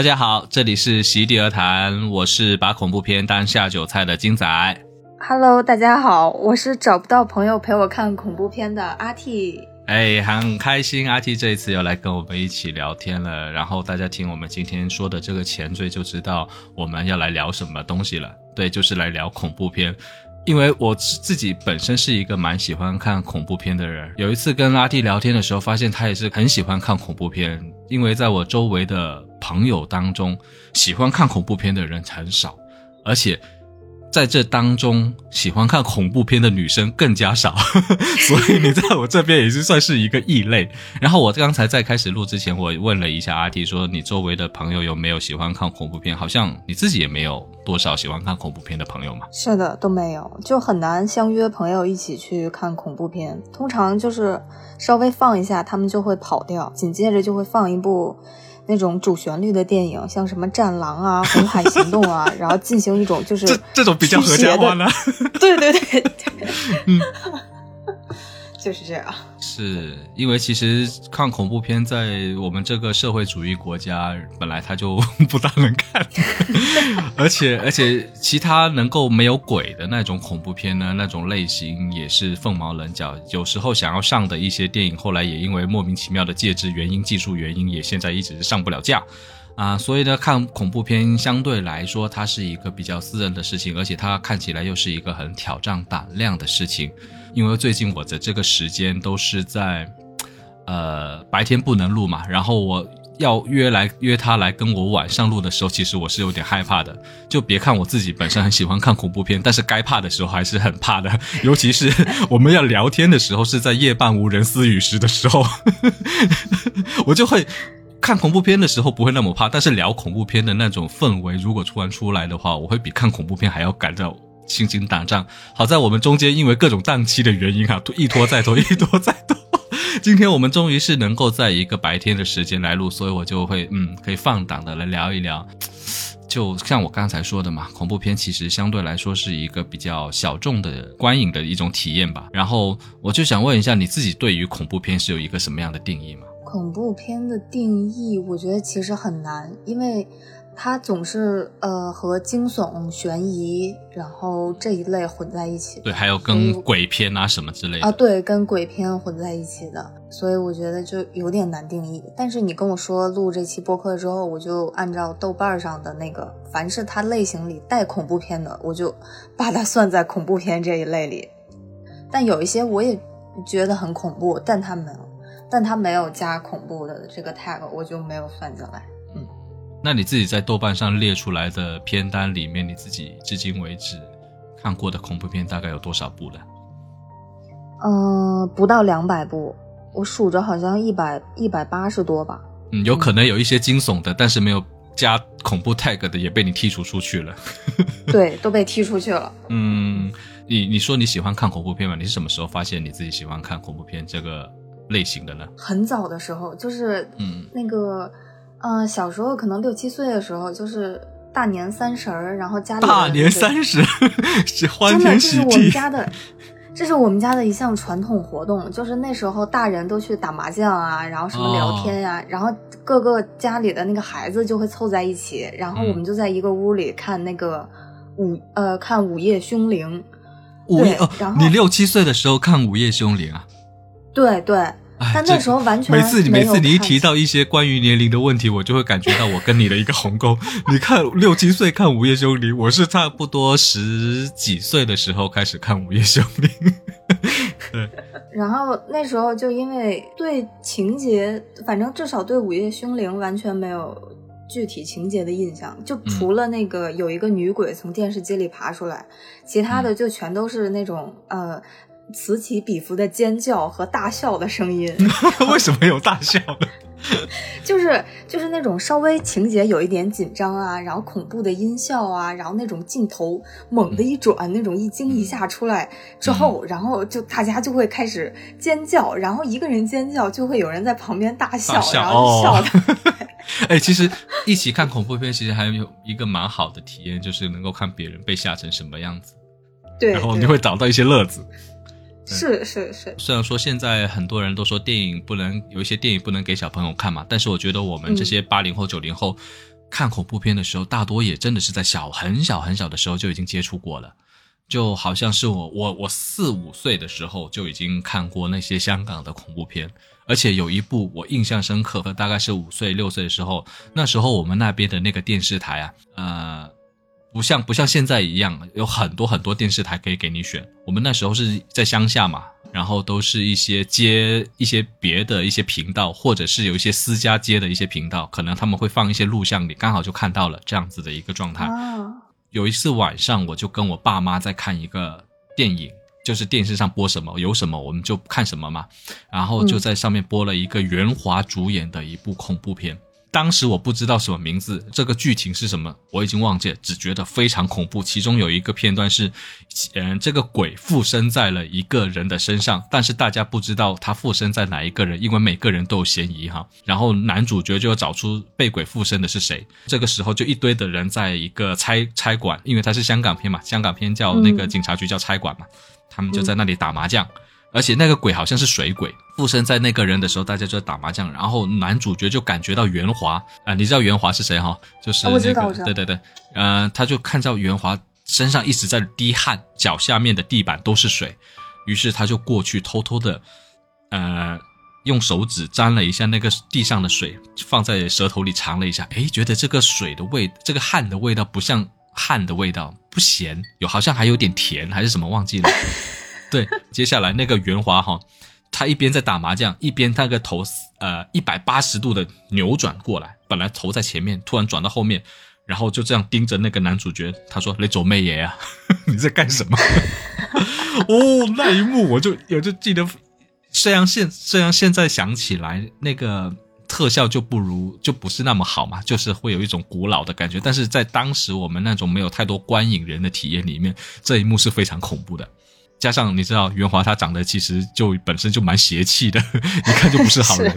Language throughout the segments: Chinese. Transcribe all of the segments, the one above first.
大家好，这里是席地而谈，我是把恐怖片当下酒菜的金仔。Hello，大家好，我是找不到朋友陪我看恐怖片的阿 T。哎，很开心，阿 T 这一次又来跟我们一起聊天了。然后大家听我们今天说的这个前缀，就知道我们要来聊什么东西了。对，就是来聊恐怖片。因为我自己本身是一个蛮喜欢看恐怖片的人。有一次跟拉蒂聊天的时候，发现他也是很喜欢看恐怖片。因为在我周围的朋友当中，喜欢看恐怖片的人很少，而且。在这当中，喜欢看恐怖片的女生更加少，所以你在我这边也是算是一个异类。然后我刚才在开始录之前，我问了一下阿 T，说你周围的朋友有没有喜欢看恐怖片？好像你自己也没有多少喜欢看恐怖片的朋友嘛？是的，都没有，就很难相约朋友一起去看恐怖片。通常就是稍微放一下，他们就会跑掉，紧接着就会放一部。那种主旋律的电影，像什么《战狼》啊、《红海行动》啊，然后进行一种就是这这种比较合家欢的。对对对对，嗯，就是这样。是因为其实看恐怖片在我们这个社会主义国家，本来它就不大能看，而且而且其他能够没有鬼的那种恐怖片呢，那种类型也是凤毛麟角。有时候想要上的一些电影，后来也因为莫名其妙的介质原因、技术原因，也现在一直上不了架。啊，所以呢，看恐怖片相对来说，它是一个比较私人的事情，而且它看起来又是一个很挑战胆量的事情。因为最近我的这个时间都是在，呃，白天不能录嘛，然后我要约来约他来跟我晚上录的时候，其实我是有点害怕的。就别看我自己本身很喜欢看恐怖片，但是该怕的时候还是很怕的，尤其是 我们要聊天的时候，是在夜半无人私语时的时候，我就会。看恐怖片的时候不会那么怕，但是聊恐怖片的那种氛围，如果突然出来的话，我会比看恐怖片还要感到心惊胆战。好在我们中间因为各种档期的原因啊，一拖再拖，一拖再拖，今天我们终于是能够在一个白天的时间来录，所以我就会嗯，可以放胆的来聊一聊。就像我刚才说的嘛，恐怖片其实相对来说是一个比较小众的观影的一种体验吧。然后我就想问一下，你自己对于恐怖片是有一个什么样的定义吗？恐怖片的定义，我觉得其实很难，因为它总是呃和惊悚、悬疑，然后这一类混在一起。对，还有跟鬼片啊什么之类的啊，对，跟鬼片混在一起的，所以我觉得就有点难定义。但是你跟我说录这期播客之后，我就按照豆瓣上的那个，凡是它类型里带恐怖片的，我就把它算在恐怖片这一类里。但有一些我也觉得很恐怖，但它没有。但他没有加恐怖的这个 tag，我就没有算进来。嗯，那你自己在豆瓣上列出来的片单里面，你自己至今为止看过的恐怖片大概有多少部呢？嗯、呃，不到两百部，我数着好像一百一百八十多吧。嗯，有可能有一些惊悚的，但是没有加恐怖 tag 的，也被你剔除出去了。对，都被踢出去了。嗯，你你说你喜欢看恐怖片吗？你是什么时候发现你自己喜欢看恐怖片这个？类型的呢？很早的时候，就是嗯，那个，嗯、呃，小时候可能六七岁的时候，就是大年三十儿，然后家里大年三十 是欢真的，天这是我们，家的，这是我们家的一项传统活动，就是那时候大人都去打麻将啊，然后什么聊天呀、然后各个家里的那个孩子就会凑在一起，然后我们就在一个屋里看那个午呃看午夜凶铃，对午夜哦然，后你六七岁的时候看《午夜凶铃》啊？对对，哎但那时候完全每次你每次你一提到一些关于年龄的问题，我就会感觉到我跟你的一个鸿沟。你看六七岁看《午夜凶铃》，我是差不多十几岁的时候开始看《午夜凶铃》。对，然后那时候就因为对情节，反正至少对《午夜凶铃》完全没有具体情节的印象，就除了那个有一个女鬼从电视机里爬出来，其他的就全都是那种呃此起彼伏的尖叫和大笑的声音，为什么有大笑呢？就是就是那种稍微情节有一点紧张啊，然后恐怖的音效啊，然后那种镜头猛的一转，那种一惊一吓出来之后，然后就大家就会开始尖叫，然后一个人尖叫就会有人在旁边大笑，大笑然后就笑哦的、哎，其实一起看恐怖片，其实还有一个蛮好的体验，就是能够看别人被吓成什么样子，对，然后你会找到一些乐子。是是是，虽然说现在很多人都说电影不能有一些电影不能给小朋友看嘛，但是我觉得我们这些八零后、九零后，看恐怖片的时候，大多也真的是在小很小很小的时候就已经接触过了。就好像是我我我四五岁的时候就已经看过那些香港的恐怖片，而且有一部我印象深刻，大概是五岁六岁的时候，那时候我们那边的那个电视台啊，呃，不像不像现在一样有很多很多电视台可以给你选，我们那时候是在乡下嘛，然后都是一些接一些别的一些频道，或者是有一些私家接的一些频道，可能他们会放一些录像，你刚好就看到了这样子的一个状态。有一次晚上，我就跟我爸妈在看一个电影，就是电视上播什么有什么，我们就看什么嘛。然后就在上面播了一个袁华主演的一部恐怖片。当时我不知道什么名字，这个剧情是什么，我已经忘记了，只觉得非常恐怖。其中有一个片段是，嗯，这个鬼附身在了一个人的身上，但是大家不知道他附身在哪一个人，因为每个人都有嫌疑哈。然后男主角就要找出被鬼附身的是谁。这个时候就一堆的人在一个差差馆，因为他是香港片嘛，香港片叫那个警察局叫差馆嘛，他们就在那里打麻将。而且那个鬼好像是水鬼附身在那个人的时候，大家就在打麻将，然后男主角就感觉到袁华啊，你知道袁华是谁哈？就是那个对对对，呃，他就看到袁华身上一直在滴汗，脚下面的地板都是水，于是他就过去偷偷的，呃，用手指沾了一下那个地上的水，放在舌头里尝了一下，诶，觉得这个水的味，这个汗的味道不像汗的味道，不咸，有好像还有点甜还是什么忘记了。对，接下来那个袁华哈，他一边在打麻将，一边那个头呃一百八十度的扭转过来，本来头在前面，突然转到后面，然后就这样盯着那个男主角，他说：“雷走妹爷啊，你在干什么？” 哦，那一幕我就我就记得，虽然现虽然现在想起来，那个特效就不如就不是那么好嘛，就是会有一种古老的感觉，但是在当时我们那种没有太多观影人的体验里面，这一幕是非常恐怖的。加上你知道袁华他长得其实就本身就蛮邪气的，一看就不是好人，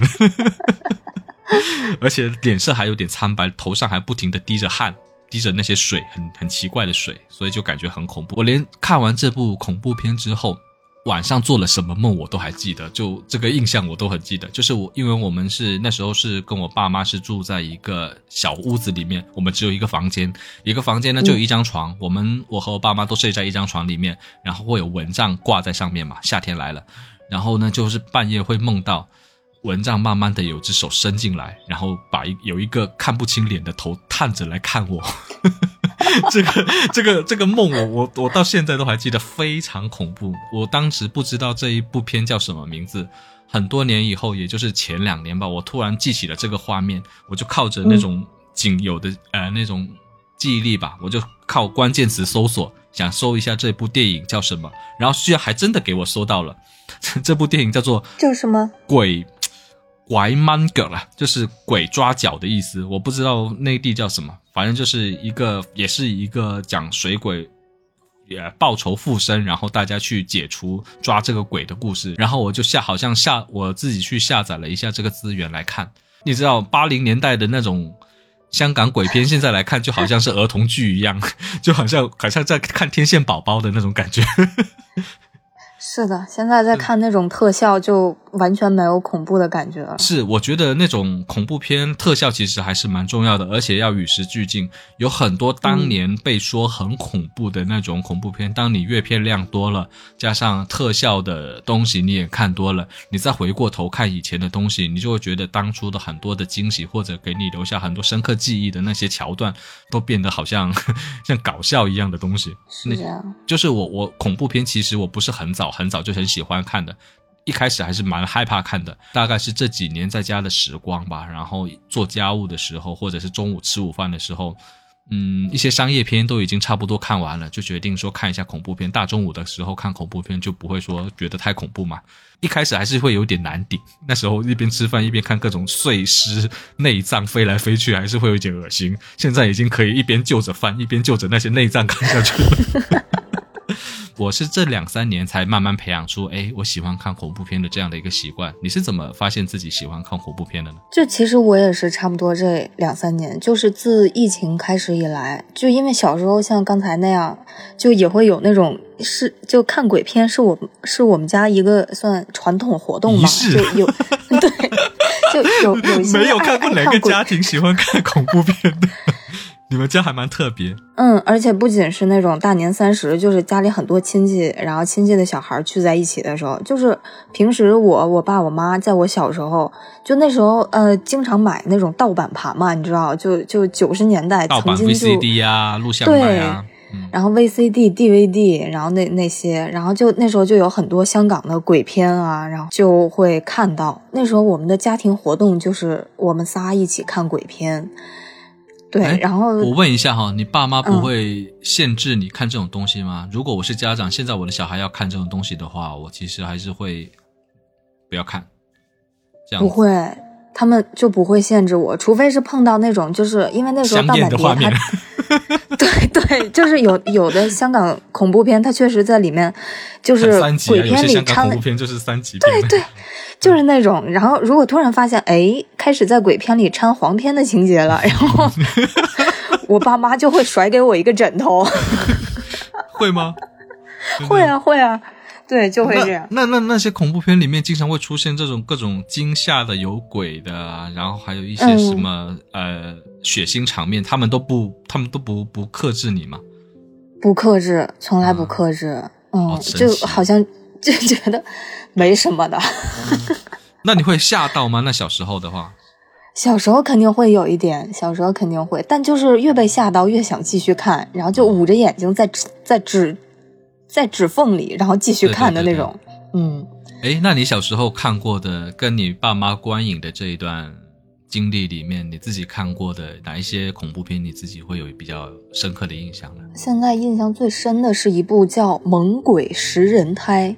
而且脸色还有点苍白，头上还不停的滴着汗，滴着那些水，很很奇怪的水，所以就感觉很恐怖。我连看完这部恐怖片之后。晚上做了什么梦，我都还记得，就这个印象我都很记得。就是我，因为我们是那时候是跟我爸妈是住在一个小屋子里面，我们只有一个房间，一个房间呢就有一张床，我们我和我爸妈都睡在一张床里面，然后会有蚊帐挂在上面嘛，夏天来了，然后呢就是半夜会梦到。蚊帐慢慢的有只手伸进来，然后把一有一个看不清脸的头探着来看我，这个这个这个梦我我我到现在都还记得，非常恐怖。我当时不知道这一部片叫什么名字，很多年以后，也就是前两年吧，我突然记起了这个画面，我就靠着那种仅有的呃那种记忆力吧，我就靠关键词搜索，想搜一下这部电影叫什么，然后居然还真的给我搜到了，这部电影叫做叫什么鬼。拐蛮狗了，就是鬼抓脚的意思。我不知道内地叫什么，反正就是一个，也是一个讲水鬼，也报仇附身，然后大家去解除抓这个鬼的故事。然后我就下，好像下我自己去下载了一下这个资源来看。你知道八零年代的那种香港鬼片，现在来看就好像是儿童剧一样，就好像好像在看天线宝宝的那种感觉。是的，现在在看那种特效就完全没有恐怖的感觉了。是，我觉得那种恐怖片特效其实还是蛮重要的，而且要与时俱进。有很多当年被说很恐怖的那种恐怖片，当你阅片量多了，加上特效的东西你也看多了，你再回过头看以前的东西，你就会觉得当初的很多的惊喜或者给你留下很多深刻记忆的那些桥段，都变得好像 像搞笑一样的东西。是这样，就是我我恐怖片其实我不是很早。很早就很喜欢看的，一开始还是蛮害怕看的。大概是这几年在家的时光吧，然后做家务的时候，或者是中午吃午饭的时候，嗯，一些商业片都已经差不多看完了，就决定说看一下恐怖片。大中午的时候看恐怖片就不会说觉得太恐怖嘛。一开始还是会有点难顶，那时候一边吃饭一边看各种碎尸、内脏飞来飞去，还是会有点恶心。现在已经可以一边就着饭一边就着那些内脏看下去了。我是这两三年才慢慢培养出，哎，我喜欢看恐怖片的这样的一个习惯。你是怎么发现自己喜欢看恐怖片的呢？就其实我也是差不多这两三年，就是自疫情开始以来，就因为小时候像刚才那样，就也会有那种是就看鬼片，是我是我们家一个算传统活动嘛，就有 对。就有有一些没有看过哪个家庭喜欢看恐怖片的？你们家还蛮特别。嗯，而且不仅是那种大年三十，就是家里很多亲戚，然后亲戚的小孩聚在一起的时候，就是平时我我爸我妈在我小时候，就那时候呃，经常买那种盗版盘嘛，你知道，就就九十年代盗版曾经就 VCD 啊，录像带啊，嗯然后 VCD、DVD，然后那那些，然后就那时候就有很多香港的鬼片啊，然后就会看到。那时候我们的家庭活动就是我们仨一起看鬼片，对，哎然后我问一下哈，你爸妈不嗯会限制你看这种东西吗？如果我是家长，现在我的小孩要看这种东西的话，我其实还是会不要看。这样不会，他们就不会限制我，除非是碰到那种，就是因为那时候香盗版的画面它，对对，就是有有的香港恐怖片，它确实在里面就是鬼片些香港里掺了恐怖片就是三级片。对对，就是那种。然后如果突然发现，哎，开始在鬼片里掺黄片的情节了，然后 我爸妈就会甩给我一个枕头。会吗？会啊会啊，对，就会这样。那那那那些恐怖片里面经常会出现这种各种惊吓的、有鬼的啊，然后还有一些嗯什么、呃血腥场面，他们都不他们都不不克制你吗？不克制，从来不嗯克制。嗯，就好像就觉得没什么的。那你会吓到吗？那小时候的话，小时候肯定会有一点，小时候肯定会，但就是越被吓到越想继续看，然后就捂着眼睛在指在指在指缝里，然后继续看的那种。嗯，哎，那你小时候看过的，跟你爸妈观影的这一段经历里面，你自己看过的哪一些恐怖片，你自己会有比较深刻的印象呢？现在印象最深的是一部叫《猛鬼食人胎》，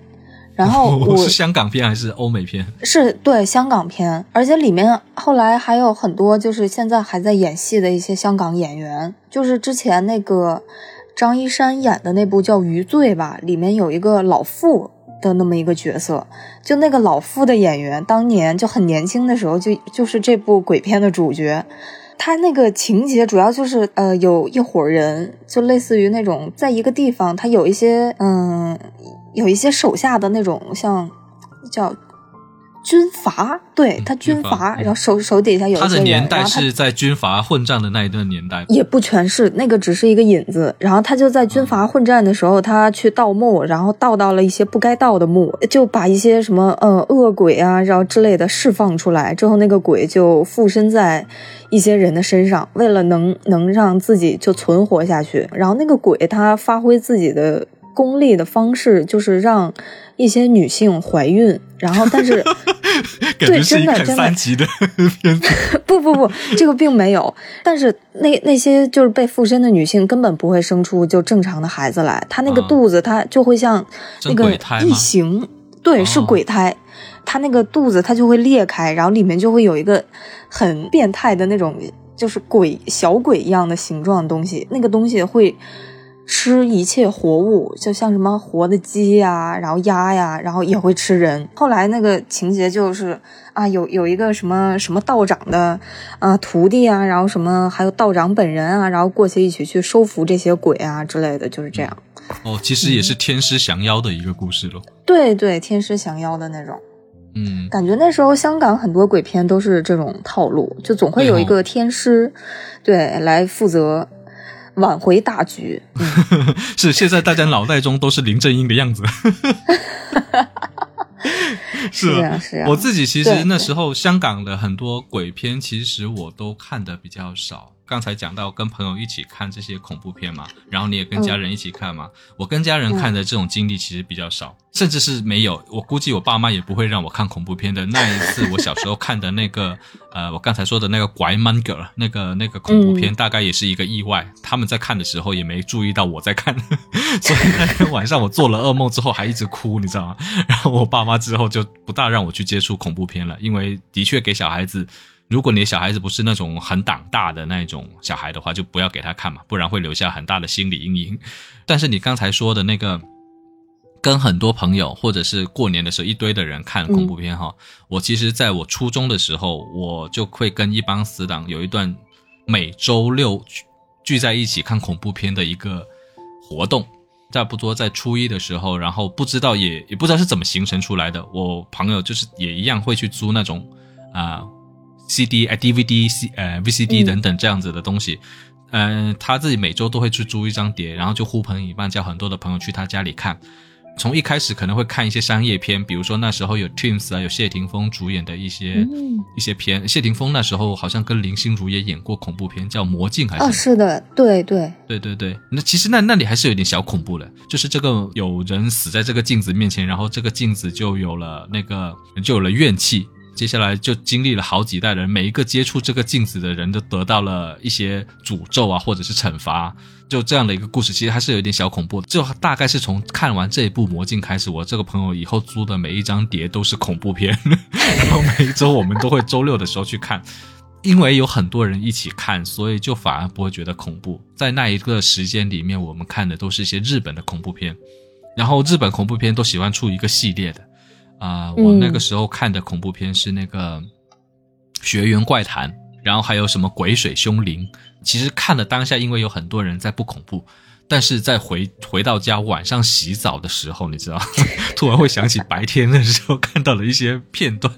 然后 我是香港片还是欧美片？是对香港片，而且里面后来还有很多就是现在还在演戏的一些香港演员，就是之前那个张一山演的那部叫《余罪》吧，里面有一个老妇的那么一个角色，就那个老妇的演员当年就很年轻的时候就就是这部鬼片的主角。他那个情节主要就是，呃，有一伙人，就类似于那种在一个地方，他有一些，嗯，有一些手下的那种，像叫军阀，对他军阀，然后手手底下有他一些人，的年代是在军阀混战的那一段年代。也不全是，那个只是一个引子。然后他就在军阀混战的时候，他去盗墓，然后盗到了一些不该盗的墓，就把一些什么呃恶鬼啊，然后之类的释放出来。之后那个鬼就附身在一些人的身上，为了能能让自己就存活下去。然后那个鬼他发挥自己的功利的方式，就是让一些女性怀孕。然后但是。感觉是一看真的真的三级的片子。不不不，这个并没有。但是那那些就是被附身的女性根本不会生出就正常的孩子来，她那个啊肚子她就会像那个异形，对，是哦鬼胎。她那个肚子它就会裂开，然后里面就会有一个很变态的那种，就是鬼小鬼一样的形状的东西，那个东西会。吃一切活物，就像什么活的鸡呀、然后鸭呀，然后也会吃人。后来那个情节就是啊，有有一个什么什么道长的啊徒弟啊，然后什么还有道长本人啊，然后过去一起去收服这些鬼啊之类的，就是这样。哦，其实也是天师降妖的一个故事咯。对对，天师降妖的那种嗯，感觉。那时候香港很多鬼片都是这种套路，就总会有一个天师，对，来负责挽回大局。嗯 是现在大家脑袋中都是林正英的样子。是是啊是啊我自己其实那时候香港的很多鬼片，其实我都看的比较少。刚才讲到跟朋友一起看这些恐怖片嘛，然后你也跟家人一起看嘛。我跟家人看的这种经历其实比较少，甚至是没有。我估计我爸妈也不会让我看恐怖片的。那一次我小时候看的那个，呃，我刚才说的那个《拐 man girl》那个那个恐怖片，大概也是一个意外。他们在看的时候也没注意到我在看，所以那天晚上我做了噩梦之后还一直哭，你知道吗？然后我爸妈之后就不大让我去接触恐怖片了，因为的确给小孩子。如果你的小孩子不是那种很胆大的那种小孩的话，就不要给他看嘛，不然会留下很大的心理阴影。但是你刚才说的那个，跟很多朋友或者是过年的时候一堆的人看恐怖片哈，我其实在我初中的时候，我就会跟一帮死党有一段每周六聚聚在一起看恐怖片的一个活动。差不多在初一的时候，然后不知道也也不知道是怎么形成出来的，我朋友就是也一样会去租那种啊、CD、呃 DVD、C 呃 VCD 等等这样子的东西。嗯、他自己每周都会去租一张碟，然后就呼朋引伴，叫很多的朋友去他家里看。从一开始可能会看一些商业片，比如说那时候有 Twins 啊，有谢霆锋主演的一些、嗯一些片。谢霆锋那时候好像跟林心如也演过恐怖片，叫《魔镜》还是什哦，么？是的，对对，对对对，那其实那那里还是有点小恐怖的，就是这个有人死在这个镜子面前，然后这个镜子就有了那个就有了怨气，接下来就经历了好几代人，每一个接触这个镜子的人都得到了一些诅咒啊，或者是惩罚，就这样的一个故事，其实还是有一点小恐怖的。就大概是从看完这一部《魔镜》开始，我这个朋友以后租的每一张碟都是恐怖片，然后每一周我们都会周六的时候去看。因为有很多人一起看，所以就反而不会觉得恐怖。在那一个时间里面，我们看的都是一些日本的恐怖片，然后日本恐怖片都喜欢出一个系列的。啊、我那个时候看的恐怖片是那个《学园怪谈》，然后还有什么《鬼水凶灵》。其实看的当下，因为有很多人在不恐怖，但是在回回到家晚上洗澡的时候，你知道，突然会想起白天的时候看到了一些片段，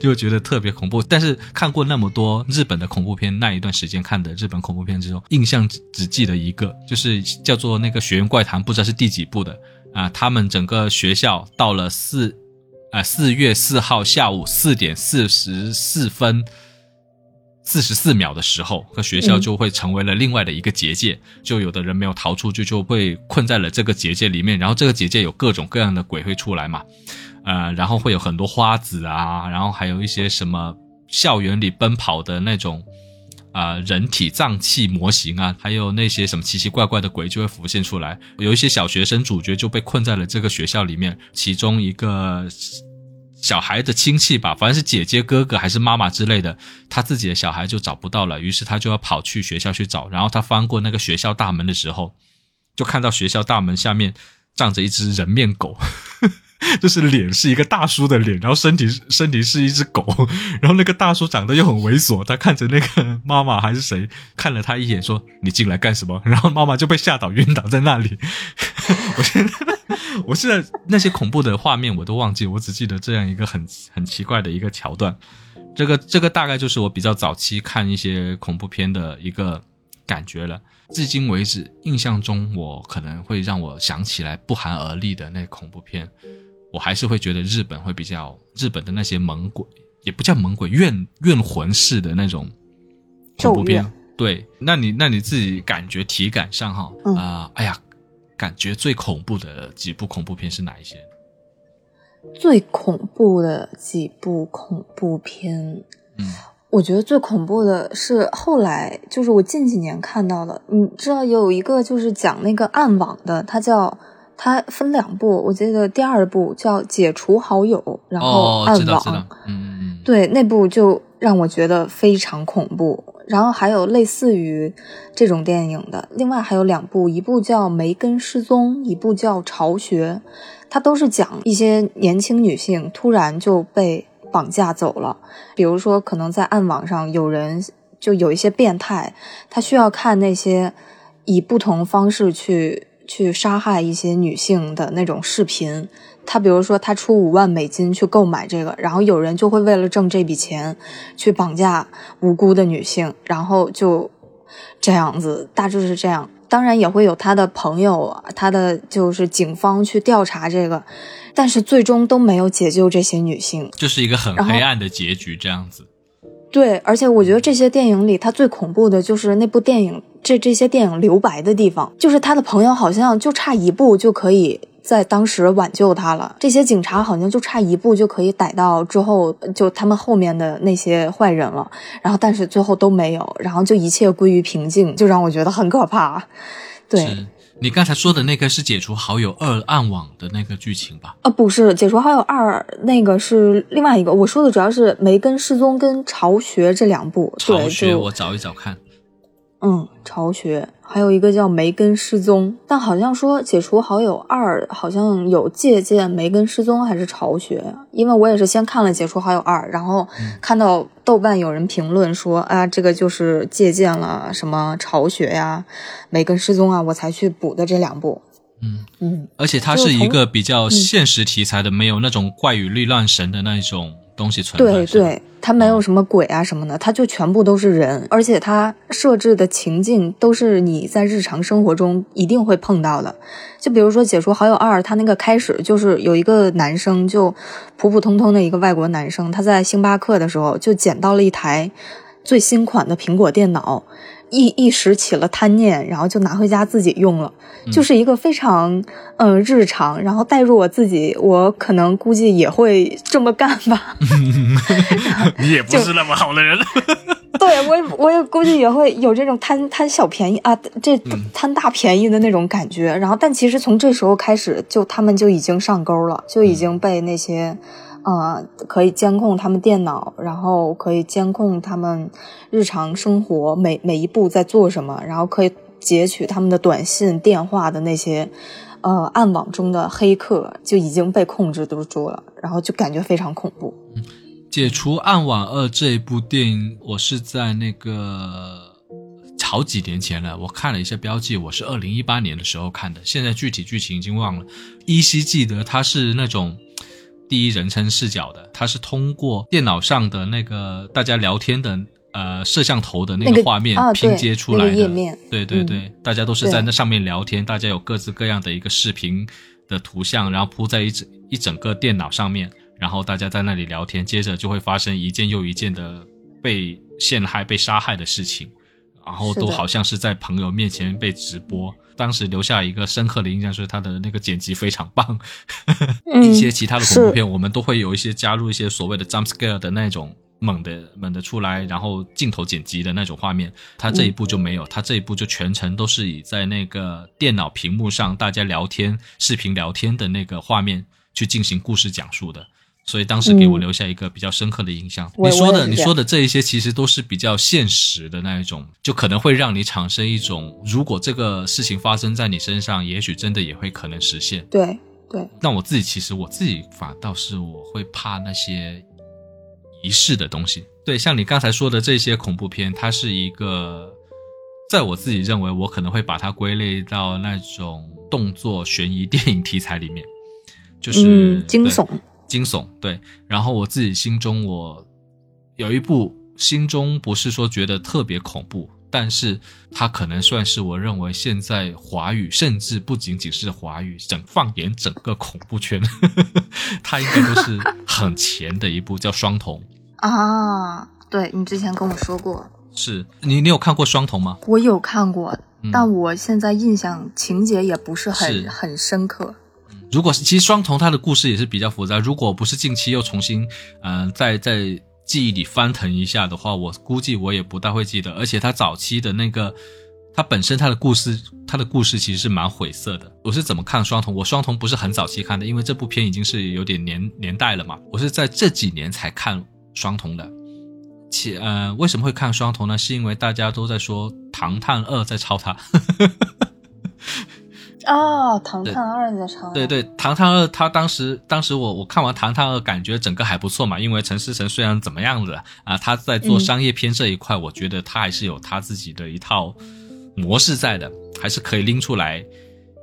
就觉得特别恐怖。但是看过那么多日本的恐怖片，那一段时间看的日本恐怖片之后，印象只只记得一个，就是叫做那个《学园怪谈》，不知道是第几部的啊。他们整个学校到了四啊四月四号下午四点四十四分。四十四秒的时候，那学校就会成为了另外的一个结界，就有的人没有逃出去，就被困在了这个结界里面。然后这个结界有各种各样的鬼会出来嘛，呃，然后会有很多花子啊，然后还有一些什么校园里奔跑的那种啊、人体脏器模型啊，还有那些什么奇奇怪怪的鬼就会浮现出来。有一些小学生主角就被困在了这个学校里面，其中一个小孩的亲戚吧，反正是姐姐、哥哥还是妈妈之类的，他自己的小孩就找不到了，于是他就要跑去学校去找。然后他翻过那个学校大门的时候，就看到学校大门下面站着一只人面狗。就是脸是一个大叔的脸，然后身体身体是一只狗，然后那个大叔长得又很猥琐，他看着那个妈妈还是谁看了他一眼，说：“你进来干什么？”然后妈妈就被吓倒晕倒在那里。我现在我现在那些恐怖的画面我都忘记，我只记得这样一个很很奇怪的一个桥段。这个这个大概就是我比较早期看一些恐怖片的一个感觉了。至今为止，印象中我可能会让我想起来不寒而栗的那恐怖片，我还是会觉得日本会比较日本的那些猛鬼，也不叫猛鬼，怨怨魂式的那种恐怖片。对，那你那你自己感觉体感上哈啊、嗯哎呀，感觉最恐怖的几部恐怖片是哪一些？最恐怖的几部恐怖片，嗯我觉得最恐怖的是后来，就是我近几年看到的。你知道有一个就是讲那个暗网的，它叫它分两部，我记得第二部叫解除好友，然后哦，暗网。嗯，对，那部就让我觉得非常恐怖。然后还有类似于这种电影的，另外还有两部，一部叫《梅根失踪》，一部叫《巢穴》，它都是讲一些年轻女性突然就被绑架走了。比如说，可能在暗网上有人就有一些变态，他需要看那些以不同方式去去杀害一些女性的那种视频。他比如说，他出五万美金去购买这个，然后有人就会为了挣这笔钱，去绑架无辜的女性，然后就这样子，大致是这样。当然也会有他的朋友，他的就是警方去调查这个，但是最终都没有解救这些女性。就是一个很黑暗的结局这样子。对，而且我觉得这些电影里，它最恐怖的就是那部电影，这这些电影留白的地方，就是他的朋友好像就差一步就可以在当时挽救他了，这些警察好像就差一步就可以逮到之后就他们后面的那些坏人了，然后但是最后都没有，然后就一切归于平静，就让我觉得很可怕。对，你刚才说的那个是解除好友二暗网的那个剧情吧？啊，不是《解除好友二》，那个是另外一个。我说的主要是《梅根失踪》跟《巢穴》这两部。巢穴，我找一找看。嗯，巢穴，还有一个叫梅根失踪，但好像说解除好友二好像有借鉴梅根失踪还是巢穴，因为我也是先看了解除好友二，然后看到豆瓣有人评论说啊，这个就是借鉴了什么巢穴呀、梅根失踪啊，我才去补的这两部。嗯，嗯，而且它是一个比较现实题材的，没有那种怪与力乱神的那种东西存在。对对，它没有什么鬼啊什么的，它就全部都是人，而且它设置的情境都是你在日常生活中一定会碰到的。就比如说《解除好友二》，它那个开始就是有一个男生，就普普通通的一个外国男生，他在星巴克的时候就捡到了一台最新款的苹果电脑。一一时起了贪念，然后就拿回家自己用了，就是一个非常嗯日常，然后带入我自己，我可能估计也会这么干吧。你也不是那么好的人。对我，我也估计也会有这种贪贪小便宜啊，这贪大便宜的那种感觉。然后，但其实从这时候开始，就他们就已经上钩了，就已经被那些。呃，可以监控他们电脑，然后可以监控他们日常生活每每一步在做什么，然后可以截取他们的短信、电话的那些，呃，暗网中的黑客就已经被控制住了，然后就感觉非常恐怖。解除暗网二这一部电影，我是在那个好几年前了，我看了一下标记，我是二零一八年的时候看的，现在具体剧情已经忘了，依稀记得它是那种。第一人称视角的，它是通过电脑上的那个大家聊天的呃摄像头的那个画面拼接出来的。页面。对对对，大家都是在那上面聊天，大家有各自各样的一个视频的图像，然后铺在一整一整个电脑上面，然后大家在那里聊天，接着就会发生一件又一件的被陷害、被杀害的事情，然后都好像是在朋友面前被直播。当时留下一个深刻的印象是他的那个剪辑非常棒，一些其他的恐怖片我们都会有一些加入一些所谓的 jump scare 的那种猛的猛的出来，然后镜头剪辑的那种画面，他这一部就没有，他这一部就全程都是以在那个电脑屏幕上大家聊天、视频聊天的那个画面去进行故事讲述的。所以当时给我留下一个比较深刻的印象。你说的，你说的这一些其实都是比较现实的那一种，就可能会让你产生一种，如果这个事情发生在你身上，也许真的也会可能实现。对对。那我自己其实我自己反倒是我会怕那些仪式的东西。对，像你刚才说的这些恐怖片，它是一个，在我自己认为，我可能会把它归类到那种动作悬疑电影题材里面，就是惊悚。惊悚对，然后我自己心中我有一部心中不是说觉得特别恐怖，但是它可能算是我认为现在华语，甚至不仅仅是华语，整放眼整个恐怖圈，它应该都是很前的一部，叫《双瞳》啊。对你之前跟我说过，是你你有看过《双瞳》吗？我有看过，但我现在印象情节也不是很很深刻。如果是其实双瞳它的故事也是比较复杂，如果不是近期又重新，嗯，在在记忆里翻腾一下的话，我估计我也不大会记得。而且它早期的那个，它本身它的故事，它的故事其实是蛮晦涩的。我是怎么看双瞳？我双瞳不是很早期看的，因为这部片已经是有点年年代了嘛。我是在这几年才看双瞳的。且，呃，为什么会看双瞳呢？是因为大家都在说《唐探二》在抄它。啊，《唐探二》在唱。对对，《唐探二》他当时当时我我看完《唐探二》，感觉整个还不错嘛。因为陈思诚虽然怎么样子啊，他在做商业片这一块，我觉得他还是有他自己的一套模式在的，还是可以拎出来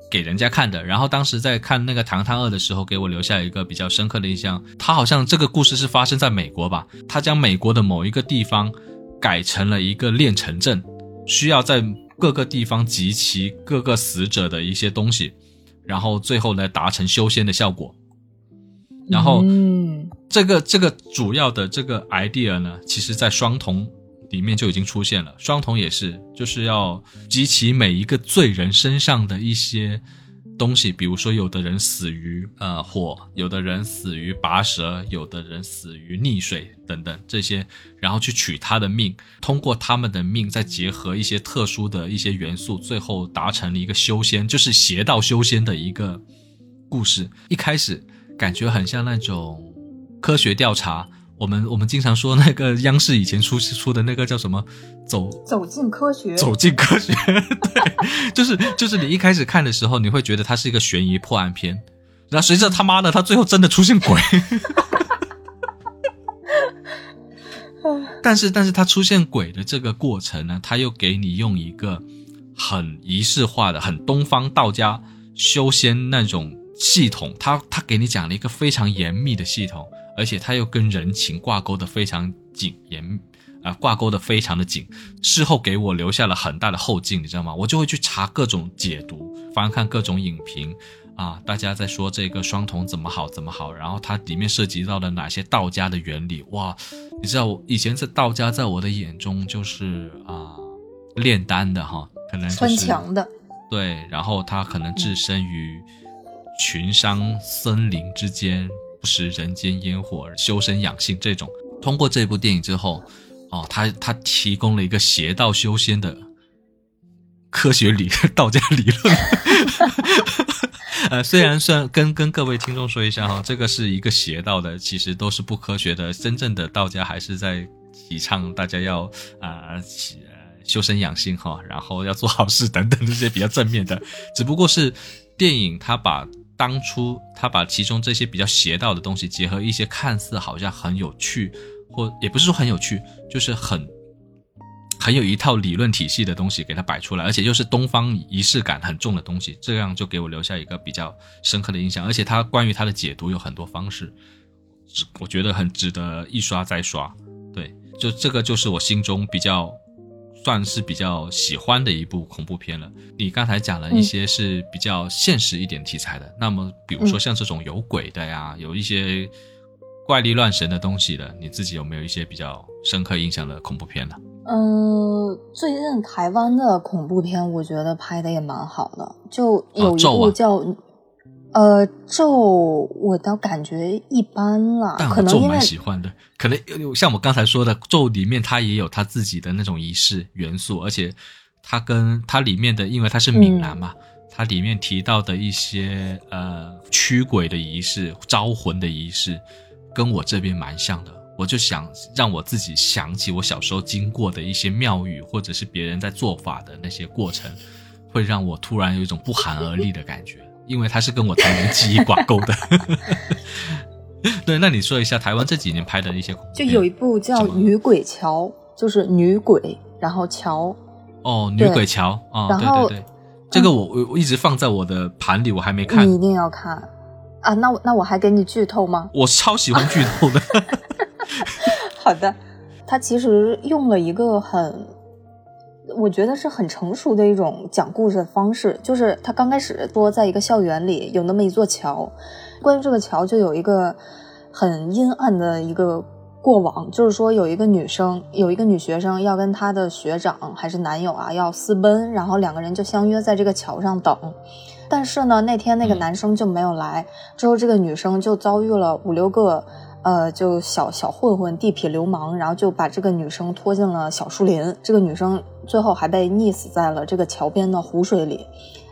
给人家看的。然后当时在看那个《唐探二》的时候，给我留下一个比较深刻的印象。他好像这个故事是发生在美国吧？他将美国的某一个地方改成了一个炼成镇，需要在。各个地方集齐各个死者的一些东西，然后最后呢达成修仙的效果。然后，嗯，这个这个主要的这个 idea 呢，其实在双瞳里面就已经出现了。双瞳也是，就是要集齐每一个罪人身上的一些。东西，比如说，有的人死于呃火，有的人死于拔舌，有的人死于溺水等等这些，然后去取他的命，通过他们的命再结合一些特殊的一些元素，最后达成了一个修仙，就是邪道修仙的一个故事。一开始感觉很像那种科学调查。我们我们经常说那个央视以前出出的那个叫什么？走走进科学，走进科学，对，就是就是你一开始看的时候，你会觉得它是一个悬疑破案片，然后随着他妈的，他最后真的出现鬼，但是但是他出现鬼的这个过程呢，他又给你用一个很仪式化的、很东方道家修仙那种系统，他他给你讲了一个非常严密的系统。而且它又跟人情挂钩的非常紧严。啊，挂钩的非常的紧，事后给我留下了很大的后劲，你知道吗？我就会去查各种解读，翻看各种影评，啊，大家在说这个双瞳怎么好怎么好，然后它里面涉及到了哪些道家的原理，哇，你知道我以前在道家在我的眼中就是啊炼丹的哈，可能 穿墙的，对，然后他可能置身于群山森林之间，不食人间烟火，修身养性这种。通过这部电影之后。哦，他他提供了一个邪道修仙的科学理 道家理论。呃，虽然算跟跟各位听众说一下哈，这个是一个邪道的，其实都是不科学的。真正的道家还是在提倡大家要啊修身养性哈，然后要做好事等等这些比较正面的。只不过是电影他把当初他把其中这些比较邪道的东西，结合一些看似好像很有趣。或也不是说很有趣，就是很很有一套理论体系的东西给它摆出来，而且又是东方仪式感很重的东西，这样就给我留下一个比较深刻的印象。而且他关于他的解读有很多方式，我觉得很值得一刷再刷。对，就这个就是我心中比较算是比较喜欢的一部恐怖片了。你刚才讲了一些是比较现实一点题材的，那么比如说像这种有鬼的呀，有一些。怪力乱神的东西的，你自己有没有一些比较深刻印象的恐怖片呢？嗯，最近台湾的恐怖片，我觉得拍的也蛮好的，就有一部叫呃咒，我倒感觉一般了。但咒蛮喜欢的，可能像我刚才说的，咒里面它也有它自己的那种仪式元素，而且它跟它里面的，因为它是闽南嘛，它里面提到的一些呃驱鬼的仪式、招魂的仪式。跟我这边蛮像的，我就想让我自己想起我小时候经过的一些庙宇，或者是别人在做法的那些过程，会让我突然有一种不寒而栗的感觉，因为它是跟我童年记忆挂钩的。对，那你说一下台湾这几年拍的一些，就有一部叫《女鬼桥》，就是女鬼，然后桥。哦，女鬼桥啊，对对对，这个我我我一直放在我的盘里，我还没看，你一定要看。啊，那我那我还给你剧透吗？我超喜欢剧透的。好的，他其实用了一个很，我觉得是很成熟的一种讲故事的方式，就是他刚开始说在一个校园里有那么一座桥，关于这个桥就有一个很阴暗的一个过往，就是说有一个女生，有一个女学生要跟她的学长还是男友啊要私奔，然后两个人就相约在这个桥上等。但是呢，那天那个男生就没有来，之后这个女生就遭遇了五六个，呃，就小小混混、地痞流氓，然后就把这个女生拖进了小树林。这个女生最后还被溺死在了这个桥边的湖水里。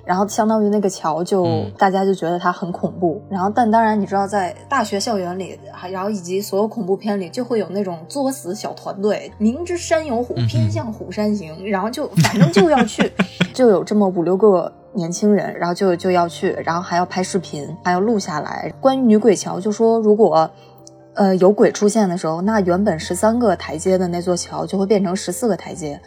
然后相当于那个桥就大家就觉得它很恐怖。然后但当然你知道，在大学校园里，还然后以及所有恐怖片里，就会有那种作死小团队，明知山有虎，偏向虎山行，然后就反正就要去，就有这么五六个。年轻人，然后就就要去，然后还要拍视频，还要录下来。关于女鬼桥，就说如果，呃，有鬼出现的时候，那原本十三个台阶的那座桥就会变成十四个台阶。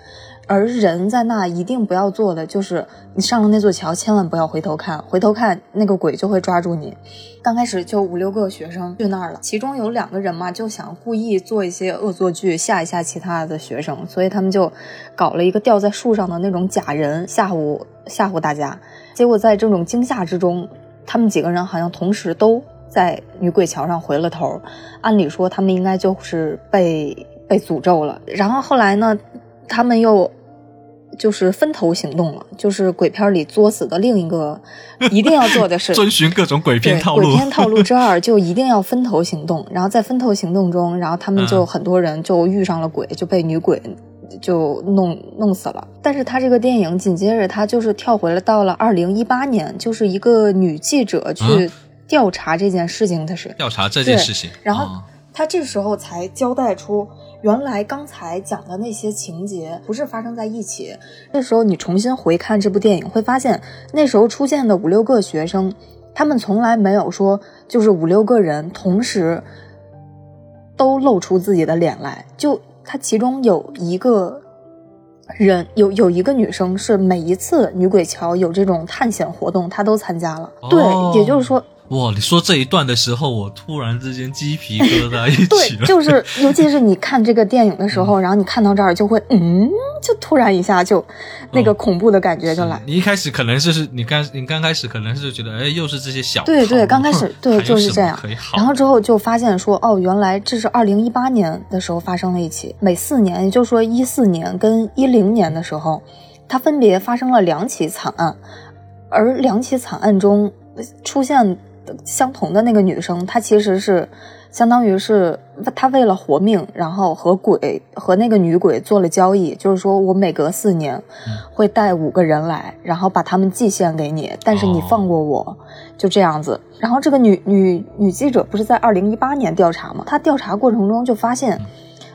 而人在那一定不要做的就是，你上了那座桥，千万不要回头看，回头看那个鬼就会抓住你。刚开始就五六个学生去那儿了，其中有两个人嘛，就想故意做一些恶作剧吓一吓其他的学生，所以他们就搞了一个吊在树上的那种假人吓唬吓唬大家。结果在这种惊吓之中，他们几个人好像同时都在女鬼桥上回了头。按理说他们应该就是被被诅咒了。然后后来呢，他们又。就是分头行动了，就是鬼片里作死的另一个 一定要做的是遵循各种鬼片套路。鬼片套路之二就一定要分头行动，然后在分头行动中，然后他们就很多人就遇上了鬼，就被女鬼就弄弄死了。但是他这个电影紧接着他就是跳回了到了二零一八年，就是一个女记者去调查这件事情的是调查这件事情，然后他这时候才交代出。原来刚才讲的那些情节不是发生在一起。那时候你重新回看这部电影，会发现那时候出现的五六个学生，他们从来没有说就是五六个人同时都露出自己的脸来。就他其中有一个人，有有一个女生是每一次女鬼桥有这种探险活动，她都参加了。对，也就是说。哇，你说这一段的时候，我突然之间鸡皮疙瘩一起，了。就是尤其是你看这个电影的时候，然后你看到这儿就会，嗯，就突然一下就那个恐怖的感觉就来。你一开始可能就是你刚你刚开始可能是觉得，哎，又是这些小对对，刚开始对就是这样。然后之后就发现说，哦，原来这是二零一八年的时候发生了一起，每四年，也就是说一四年跟一零年的时候，它分别发生了两起惨案，而两起惨案中呃出现相同的那个女生，她其实是相当于是她为了活命，然后和鬼和那个女鬼做了交易，就是说我每隔四年会带五个人来，然后把他们祭献给你，但是你哦放过我，就这样子。然后这个女女女记者不是在二零一八年调查吗？她调查过程中就发现。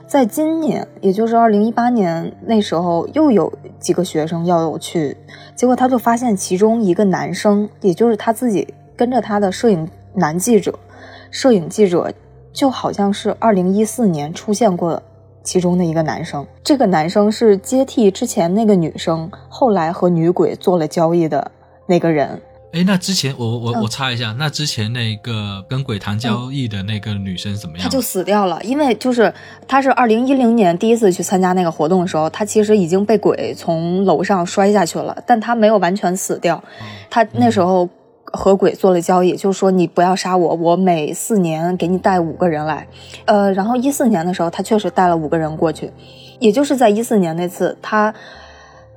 在今年，也就是二零一八年那时候，又有几个学生要去，结果她就发现其中一个男生，也就是她自己跟着他的摄影男记者，摄影记者就好像是二零一四年出现过其中的一个男生，这个男生是接替之前那个女生，后来和女鬼做了交易的那个人。哎，那之前我我嗯我插一下，那之前那个跟鬼谈交易的那个女生怎么样？她就死掉了，因为就是她是二零一零年第一次去参加那个活动的时候，她其实已经被鬼从楼上摔下去了，但她没有完全死掉。他那时候和鬼做了交易，就是说你不要杀我，我每四年给你带五个人来。呃，然后一四年的时候，他确实带了五个人过去，也就是在一四年那次，他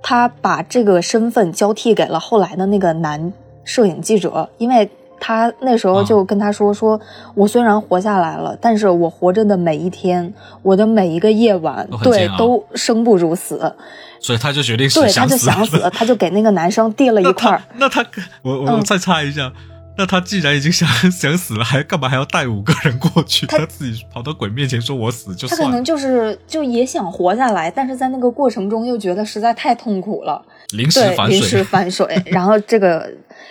他把这个身份交替给了后来的那个男摄影记者，因为他那时候就跟他说：“说我虽然活下来了，但是我活着的每一天，我的每一个夜晚对都生不如死。所以他就决定死对，他就想死他就给那个男生递了一块。那他我我嗯再猜一下，那他既然已经想想死了，还干嘛还要带五个人过去？他他自己跑到鬼面前说我死就他可能，就是就也想活下来，但是在那个过程中又觉得实在太痛苦了，临时对，反临时。反水。然后这个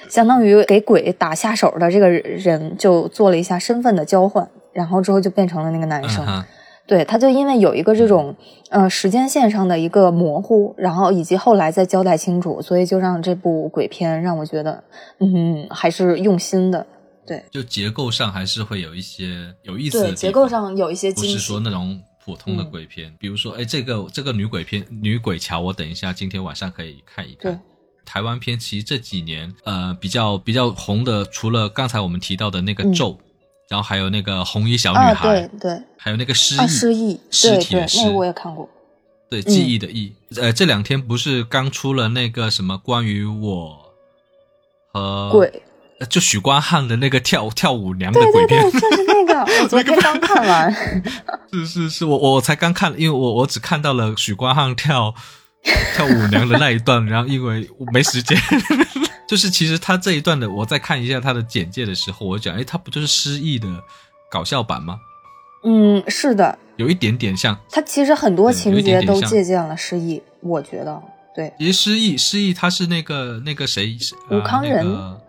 相当于给鬼打下手的这个人就做了一下身份的交换，然后之后就变成了那个男生。对，他就因为有一个这种呃时间线上的一个模糊，然后以及后来再交代清楚，所以就让这部鬼片让我觉得，嗯，还是用心的。对就结构上还是会有一些有意思的对，结构上有一些不是。说那种普通的嗯鬼片，比如说，哎，这个这个女鬼片、女鬼桥，我等一下今天晚上可以看一对看。台湾片其实这几年呃比较比较红的，除了刚才我们提到的那个嗯咒，然后还有那个红衣小女啊，孩，对对，还有那个失忆，啊，失忆，尸体的尸那个我也看过。对记忆的忆。呃，这两天不是刚出了那个什么关于我和鬼，呃就许光汉的那个跳跳舞娘的鬼片。对对对，，就是那个，我昨天刚看完。是是是，我我才刚看，因为我我只看到了许光汉跳跳舞娘的那一段，然后因为我没时间，就是其实他这一段的，我在看一下他的简介的时候，我讲，哎，他不就是失忆的搞笑版吗？嗯，是的，有一点点像。他其实很多情节都借鉴了失忆，我觉得对。其实失忆，失忆他是那个那个谁，吴康仁呃那个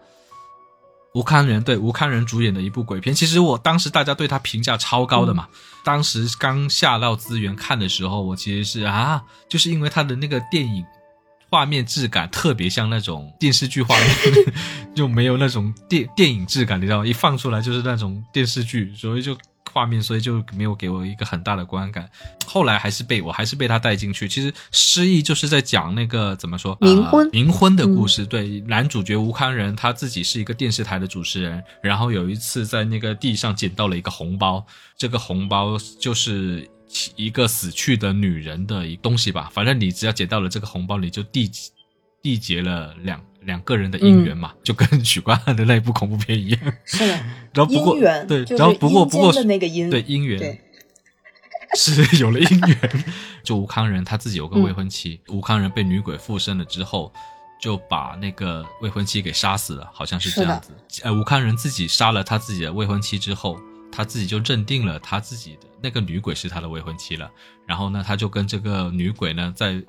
吴康仁对吴康仁主演的一部鬼片。其实我当时大家对他评价超高的嘛，嗯当时刚下到资源看的时候，我其实是啊，就是因为他的那个电影画面质感特别像那种电视剧画面，就没有那种电电影质感，你知道吗？一放出来就是那种电视剧，所以就。画面，所以就没有给我一个很大的观感。后来还是被我还是被他带进去。其实失忆就是在讲那个怎么说冥婚呃冥婚的故事。对，男主角吴康仁他自己是一个电视台的主持人，然后有一次在那个地上捡到了一个红包，这个红包就是一个死去的女人的一东西吧。反正你只要捡到了这个红包，你就缔缔结了两两个人的姻缘嘛，就跟许光汉的那一部恐怖片一样。是的，然后不过姻缘对，然后不过不过那个阴对姻缘对是有了姻缘。就吴康仁他自己有个未嗯婚妻，吴康仁被女鬼附身了之后，就把那个未婚妻给杀死了，好像是这样子。呃，吴康仁自己杀了他自己的未婚妻之后，他自己就认定了他自己的那个女鬼是他的未婚妻了。然后呢，他就跟这个女鬼呢在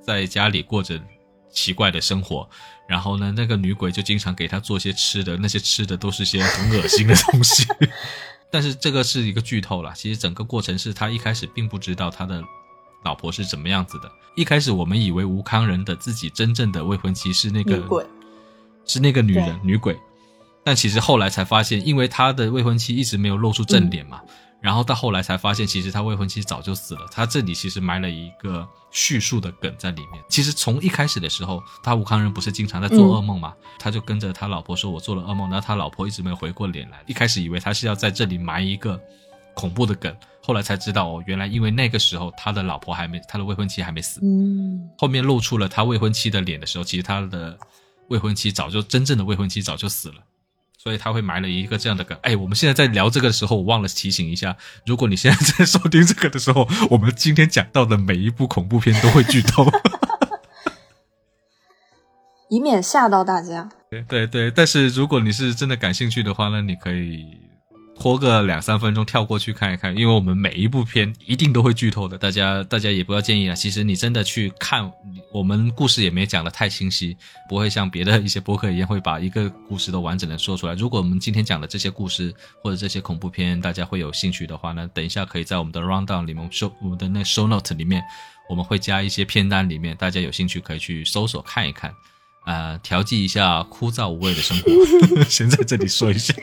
在家里过着奇怪的生活。然后呢，那个女鬼就经常给他做些吃的，那些吃的都是些很恶心的东西。但是这个是一个剧透了，其实整个过程是他一开始并不知道他的老婆是怎么样子的。一开始我们以为吴康仁的自己真正的未婚妻是那个是那个女人女鬼，但其实后来才发现，因为他的未婚妻一直没有露出正脸嘛，然后到后来才发现，其实他未婚妻早就死了。他这里其实埋了一个叙述的梗在里面。其实从一开始的时候，他吴康仁不是经常在做噩梦嘛，他就跟着他老婆说：“我做了噩梦。”然后他老婆一直没有回过脸来。一开始以为他是要在这里埋一个恐怖的梗，后来才知道哦，原来因为那个时候他的老婆还没，他的未婚妻还没死。嗯，后面露出了他未婚妻的脸的时候，其实他的未婚妻早就真正的未婚妻早就死了。所以他会埋了一个这样的梗。哎，我们现在在聊这个的时候，我忘了提醒一下，如果你现在在收听这个的时候，我们今天讲到的每一部恐怖片都会剧透，以免吓到大家。对对对，但是如果你是真的感兴趣的话呢，你可以。拖个两三分钟跳过去看一看，因为我们每一部片一定都会剧透的，大家大家也不要建议啊。其实你真的去看，我们故事也没讲的太清晰，不会像别的一些播客一样会把一个故事都完整的说出来。如果我们今天讲的这些故事或者这些恐怖片，大家会有兴趣的话呢，等一下可以在我们的 rundown 里面收我们的那 show note 里面，我们会加一些片单里面，大家有兴趣可以去搜索看一看，呃，调剂一下枯燥无味的生活。先在这里说一下。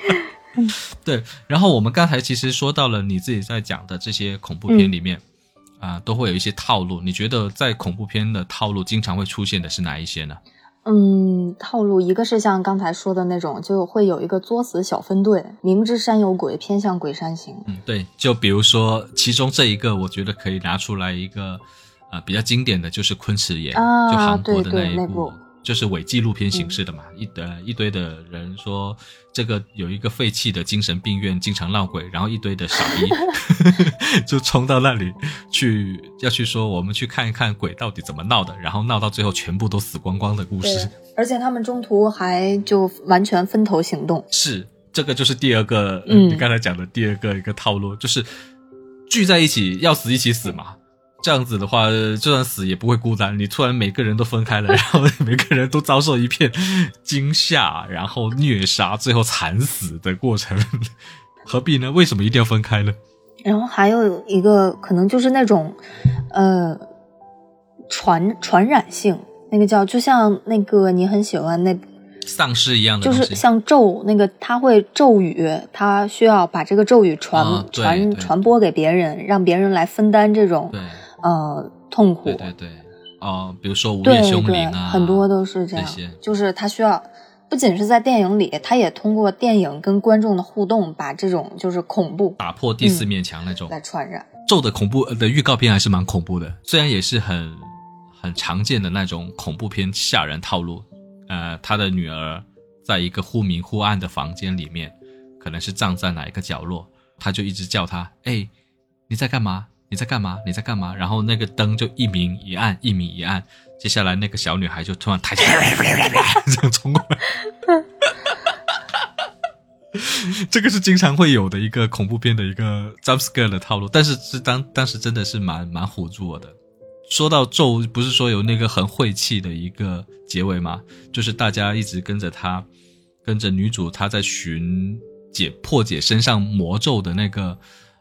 对，然后我们刚才其实说到了你自己在讲的这些恐怖片里面，啊，都会有一些套路。你觉得在恐怖片的套路经常会出现的是哪一些呢？嗯，套路一个是像刚才说的那种，就会有一个作死小分队，明知山有鬼，偏向鬼山行。嗯，对，就比如说其中这一个，我觉得可以拿出来一个，啊，比较经典的就是《昆池岩》，就韩国的那一部。就是伪纪录片形式的嘛，一呃一堆的人说这个有一个废弃的精神病院经常闹鬼，然后一堆的傻逼 就冲到那里去要去说我们去看一看鬼到底怎么闹的，然后闹到最后全部都死光光的故事。而且他们中途还就完全分头行动。是这个就是第二个，嗯你刚才讲的第二个一个套路，就是聚在一起要死一起死嘛。这样子的话，就算死也不会孤单。你突然每个人都分开了，然后每个人都遭受一片惊吓，然后虐杀，最后惨死的过程，何必呢？为什么一定要分开呢？然后还有一个可能就是那种，呃，传传染性，那个叫就像那个你很喜欢那丧尸一样的，就是像咒那个，他会咒语，他需要把这个咒语传传传播给别人，让别人来分担这种。呃，痛苦。对对对，哦，比如说《午夜凶铃》啊，很多都是这样。就是他需要，不仅是在电影里，他也通过电影跟观众的互动，把这种就是恐怖打破第四面墙那种来传染。咒的恐怖的预告片还是蛮恐怖的，虽然也是很很常见的那种恐怖片吓人套路。呃，他的女儿在一个忽明忽暗的房间里面，可能是葬在哪一个角落，他就一直叫他：“哎，你在干嘛？”你在干嘛？你在干嘛？然后那个灯就一明一暗，一明一暗。接下来那个小女孩就突然抬起来，这样冲过来。这个是经常会有的一个恐怖片的一个 jump scare 的套路，但是是当当时真的是蛮蛮唬住我的。说到咒，不是说有那个很晦气的一个结尾吗？就是大家一直跟着他，跟着女主，她在寻解破解身上魔咒的那个。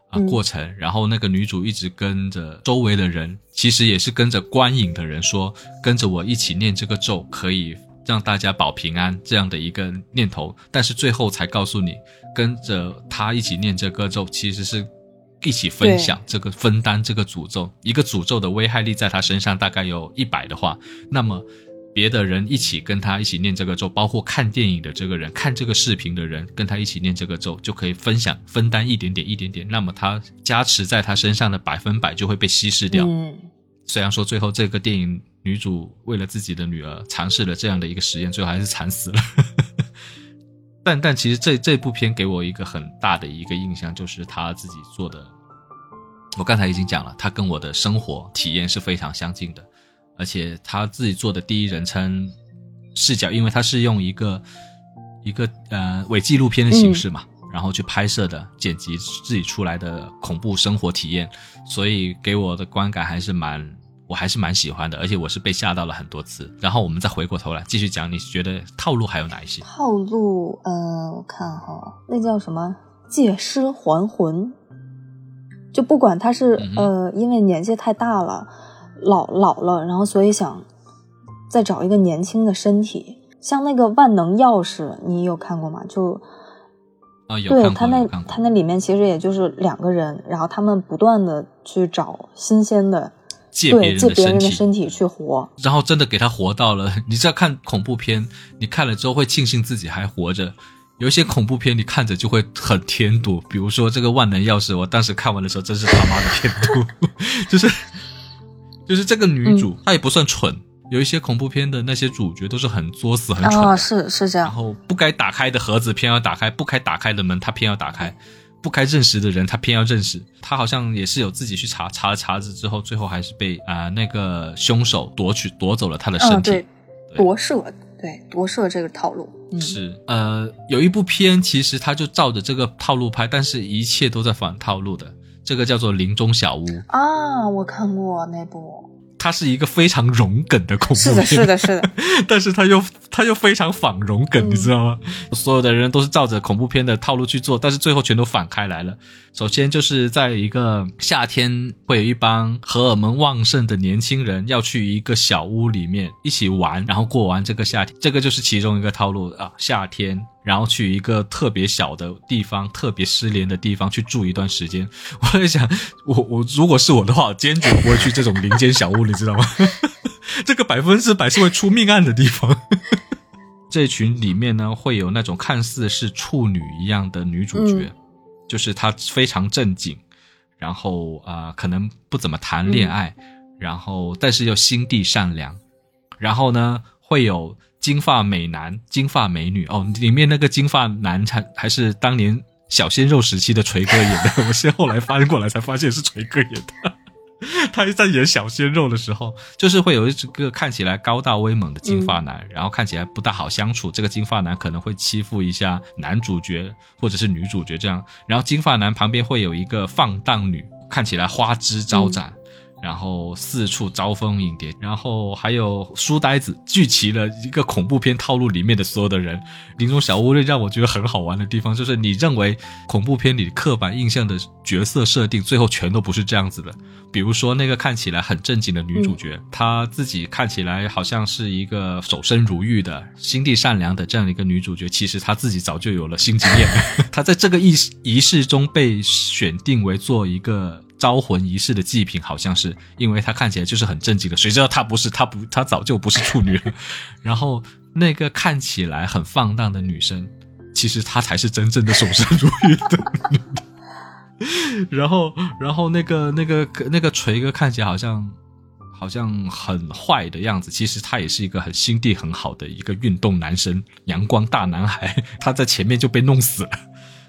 啊，过程，然后那个女主一直跟着周围的人，其实也是跟着观影的人说，跟着我一起念这个咒，可以让大家保平安这样的一个念头。但是最后才告诉你，跟着他一起念这个咒，其实是一起分享这个分担这个诅咒。一个诅咒的危害力在他身上大概有一百的话，那么。别的人一起跟他一起念这个咒，包括看电影的这个人、看这个视频的人，跟他一起念这个咒，就可以分享、分担一点点、一点点。那么他加持在他身上的百分百就会被稀释掉。嗯，虽然说最后这个电影女主为了自己的女儿尝试了这样的一个实验，最后还是惨死了。但但其实这这部片给我一个很大的一个印象，就是他自己做的。我刚才已经讲了，他跟我的生活体验是非常相近的。而且他自己做的第一人称视角，因为他是用一个一个呃伪纪录片的形式嘛，然后去拍摄的剪辑自己出来的恐怖生活体验，所以给我的观感还是蛮，我还是蛮喜欢的。而且我是被吓到了很多次。然后我们再回过头来继续讲，你觉得套路还有哪一些？套路，呃，我看哈，那叫什么借尸还魂，就不管他是呃，因为年纪太大了。老老了，然后所以想再找一个年轻的身体，像那个万能钥匙，你有看过吗？就啊，有对他那他那里面其实也就是两个人，然后他们不断的去找新鲜的，借别人的人的身体，身体去活。然后真的给他活到了。你知道看恐怖片，你看了之后会庆幸自己还活着。有一些恐怖片你看着就会很添堵，比如说这个万能钥匙，我当时看完的时候真是他妈的添堵，就是就是这个女主、嗯她也不算蠢，有一些恐怖片的那些主角都是很作死、很蠢是是这样，然后不该打开的盒子偏要打开，不该打开的门她偏要打开，不该认识的人她偏要认识。她好像也是有自己去查查了查子之后，最后还是被啊、那个凶手夺取夺走了她的身嗯，体。对，夺舍，对夺舍这个套路，嗯，是呃，有一部片其实他就照着这个套路拍，但是一切都在反套路的。这个叫做《林中小屋》，啊，我看过那部，它是一个非常融梗的恐怖片，是的，是的，是的，但是它又它又非常仿融梗，嗯你知道吗？所有的人都是照着恐怖片的套路去做，但是最后全都反开来了。首先就是在一个夏天，会有一帮荷尔蒙旺盛的年轻人要去一个小屋里面一起玩，然后过完这个夏天，这个就是其中一个套路啊。夏天，然后去一个特别小的地方，特别失联的地方去住一段时间。我在想，我我如果是我的话，我坚决不会去这种林间小屋，你知道吗？这个百分之百是会出命案的地方。这群里面呢，会有那种看似是处女一样的女主角，嗯就是她非常正经，然后啊、呃可能不怎么谈恋爱，然后但是又心地善良，然后呢会有金发美男、金发美女哦，里面那个金发男才还是当年小鲜肉时期的锤哥演的，我是后来翻过来才发现是锤哥演的。他在演小鲜肉的时候，就是会有一个看起来高大威猛的金发男，然后看起来不大好相处。这个金发男可能会欺负一下男主角或者是女主角这样，然后金发男旁边会有一个放荡女，看起来花枝招展。然后四处招蜂引蝶，然后还有书呆子，聚齐了一个恐怖片套路里面的所有的人。林中小屋里让我觉得很好玩的地方，就是你认为恐怖片里刻板印象的角色设定，最后全都不是这样子的。比如说那个看起来很正经的女主角，她自己看起来好像是一个守身如玉的、心地善良的这样的一个女主角，其实她自己早就有了性经验。她在这个仪式仪式中被选定为做一个。招魂仪式的祭品，好像是因为他看起来就是很正经的，谁知道他不是，他不，他早就不是处女了。然后那个看起来很放荡的女生，其实她才是真正的守身如玉的女的。然后，然后那个那个那个锤哥看起来好像好像很坏的样子，其实他也是一个很心地很好的一个运动男生，阳光大男孩。他在前面就被弄死了，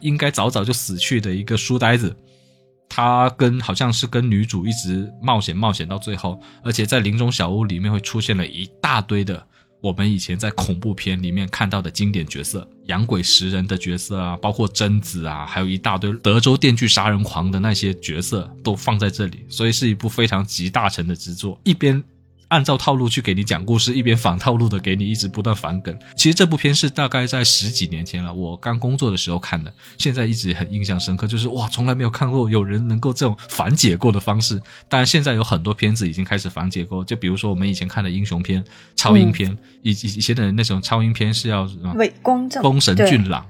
应该早早就死去的一个书呆子。他跟好像是跟女主一直冒险冒险到最后，而且在林中小屋里面会出现了一大堆的我们以前在恐怖片里面看到的经典角色，养鬼食人的角色啊，包括贞子啊，还有一大堆德州电锯杀人狂的那些角色都放在这里，所以是一部非常集大成的之作。一边按照套路去给你讲故事，一边反套路的给你一直不断反梗。其实这部片是大概在十几年前了，我刚工作的时候看的，现在一直很印象深刻，就是哇，从来没有看过有人能够这种反解构的方式。当然，现在有很多片子已经开始反解构，就比如说我们以前看的英雄片、超英片，以以以前的那种超英片是要什么伪光正，丰神俊朗、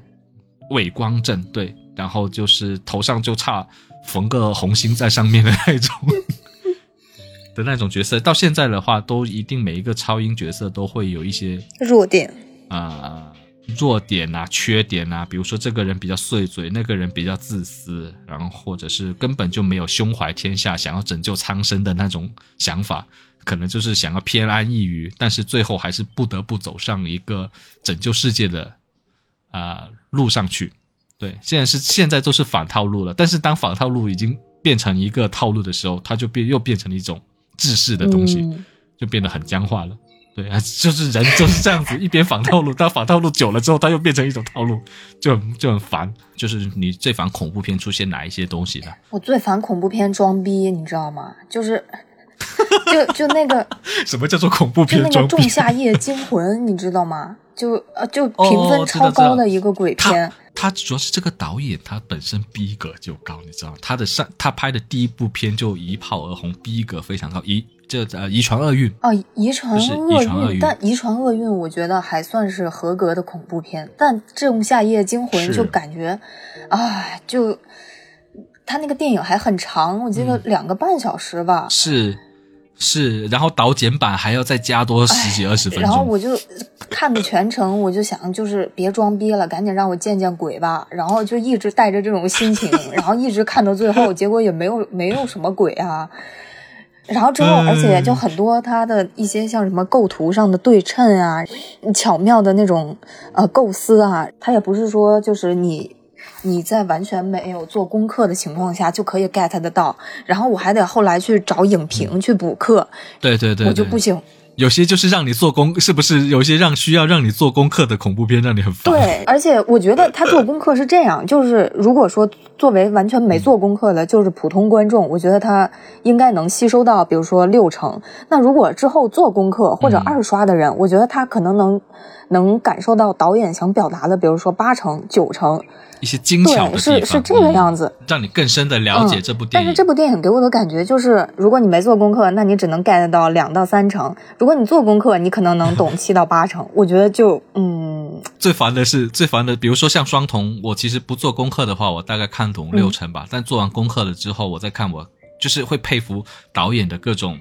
伟光正，对，然后就是头上就差缝个红星在上面的那种的那种角色。到现在的话，都一定每一个超英角色都会有一些弱点，呃弱点啊、缺点啊，比如说这个人比较碎嘴，那个人比较自私，然后或者是根本就没有胸怀天下、想要拯救苍生的那种想法，可能就是想要偏安一隅，但是最后还是不得不走上一个拯救世界的啊、呃路上去。对，现在是现在都是反套路了，但是当反套路已经变成一个套路的时候，它就变又变成了一种制式的东西。嗯就变得很僵化了。对啊，就是人就是这样子，一边仿套路，但仿套路久了之后，它又变成一种套路，就很就很烦。就是你最烦恐怖片出现哪一些东西呢？我最烦恐怖片装逼，你知道吗？就是，就就那个，什么叫做恐怖就那个《片装逼仲？夏夜惊魂》，你知道吗？就呃，就评哦分超高的一个鬼片，他主要是这个导演他本身逼格就高，你知道吗？他的上他拍的第一部片就一炮而红，逼格非常高。遗这呃遗传厄运哦，遗传就是遗传厄运但遗传厄运我觉得还算是合格的恐怖片，但《仲夏夜惊魂》就感觉，啊，就他那个电影还很长，我记得两个半小时吧。是是，然后导剪版还要再加多十几二十分钟。然后我就看的全程，我就想，就是别装逼了，赶紧让我见见鬼吧。然后就一直带着这种心情，然后一直看到最后，结果也没有 没有什么鬼啊。然后之后，嗯而且就很多它的一些像什么构图上的对称啊，巧妙的那种呃构思啊，它也不是说就是你你在完全没有做功课的情况下就可以 get 得到。然后我还得后来去找影评去补课，对对对，对我就不行。有些就是让你做功，是不是有些让需要让你做功课的恐怖片让你很烦？对，而且我觉得他做功课是这样，就是如果说作为完全没做功课的，就是普通观众，我觉得他应该能吸收到，比如说六成。那如果之后做功课或者嗯二刷的人，我觉得他可能能能感受到导演想表达的，比如说八成、九成，一些精巧的是是这个样子。嗯让你更深的了解嗯这部电影。但是这部电影给我的感觉就是，如果你没做功课，那你只能 get 到两到三成；如果你做功课，你可能能懂七到八成。我觉得就嗯，最烦的是最烦的，比如说像双瞳，我其实不做功课的话，我大概看懂六成吧。但做完功课了之后，我再看我就是会佩服导演的各种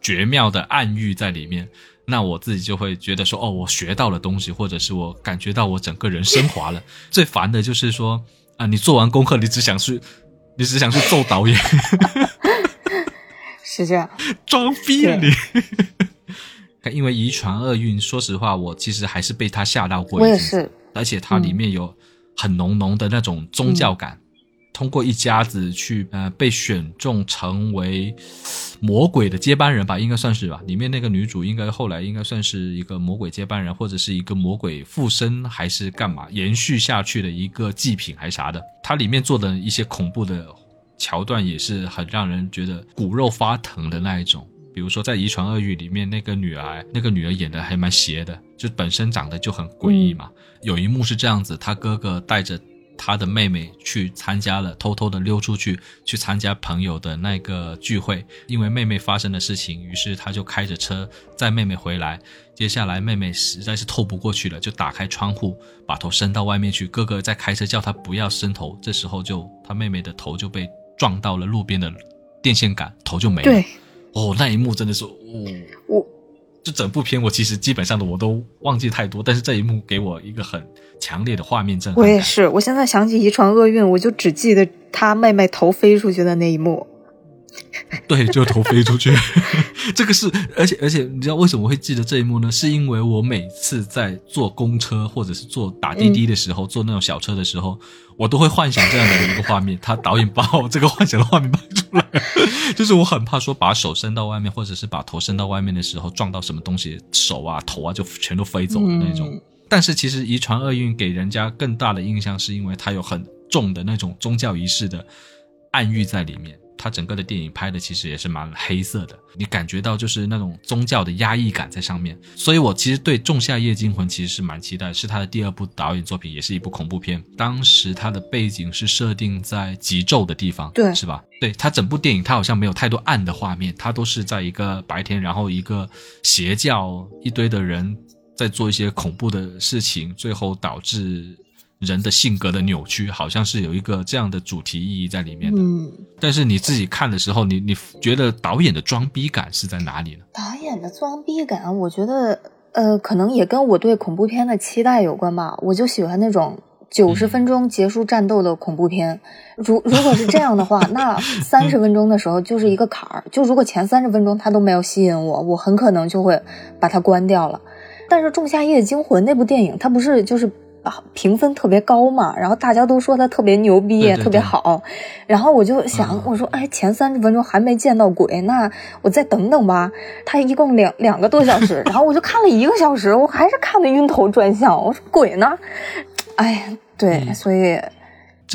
绝妙的暗喻在里面。那我自己就会觉得说，哦，我学到了东西，或者是我感觉到我整个人升华了。最烦的就是说啊，你做完功课，你只想去，你只想去揍导演，是这样。装逼啊你！因为遗传厄运，说实话，我其实还是被他吓到过。我也是，而且它里面有很浓浓的那种宗教感。通过一家子去呃被选中成为魔鬼的接班人吧，应该算是吧。里面那个女主应该后来应该算是一个魔鬼接班人，或者是一个魔鬼附身，还是干嘛延续下去的一个祭品还啥的。它里面做的一些恐怖的桥段也是很让人觉得骨肉发疼的那一种。比如说在《遗传厄运》里面，那个女儿，那个女儿演的还蛮邪的，就本身长得就很诡异嘛。有一幕是这样子，他哥哥带着他的妹妹去参加了，偷偷的溜出去去参加朋友的那个聚会。因为妹妹发生的事情，于是他就开着车载妹妹回来。接下来妹妹实在是透不过去了，就打开窗户，把头伸到外面去。哥哥在开车叫他不要伸头，这时候就他妹妹的头就被撞到了路边的电线杆，头就没了。对，哦，那一幕真的是，哦，我就整部片我其实基本上的我都忘记太多，但是这一幕给我一个很强烈的画面震撼。我也是，我现在想起遗传厄运，我就只记得他妹妹头飞出去的那一幕。对，就头飞出去。这个是，而且而且，你知道为什么会记得这一幕呢？是因为我每次在坐公车或者是坐打滴滴的时候，坐那种小车的时候，我都会幻想这样的一个画面。他导演把我这个幻想的画面拍出来，就是我很怕说把手伸到外面，或者是把头伸到外面的时候撞到什么东西，手啊头啊就全都飞走的那种。嗯但是其实遗传厄运给人家更大的印象，是因为它有很重的那种宗教仪式的暗喻在里面。它整个的电影拍的其实也是蛮黑色的，你感觉到就是那种宗教的压抑感在上面。所以我其实对《仲夏夜惊魂》其实是蛮期待，是他的第二部导演作品，也是一部恐怖片。当时他的背景是设定在极昼的地方，对是吧？对，他整部电影他好像没有太多暗的画面，他都是在一个白天，然后一个邪教一堆的人在做一些恐怖的事情，最后导致人的性格的扭曲，好像是有一个这样的主题意义在里面的。嗯，但是你自己看的时候，你你觉得导演的装逼感是在哪里呢？导演的装逼感，我觉得呃，可能也跟我对恐怖片的期待有关吧。我就喜欢那种九十分钟结束战斗的恐怖片。如如果是这样的话，那三十分钟的时候就是一个坎儿。就如果前三十分钟他都没有吸引我，我很可能就会把它关掉了。但是《仲夏夜惊魂》那部电影，它不是就是。啊，评分特别高嘛，然后大家都说他特别牛逼，对对对特别好，然后我就想，嗯我说，哎，前三十分钟还没见到鬼，那我再等等吧。他一共两两个多小时，然后我就看了一个小时，我还是看得晕头转向。我说鬼呢？哎，对，嗯所以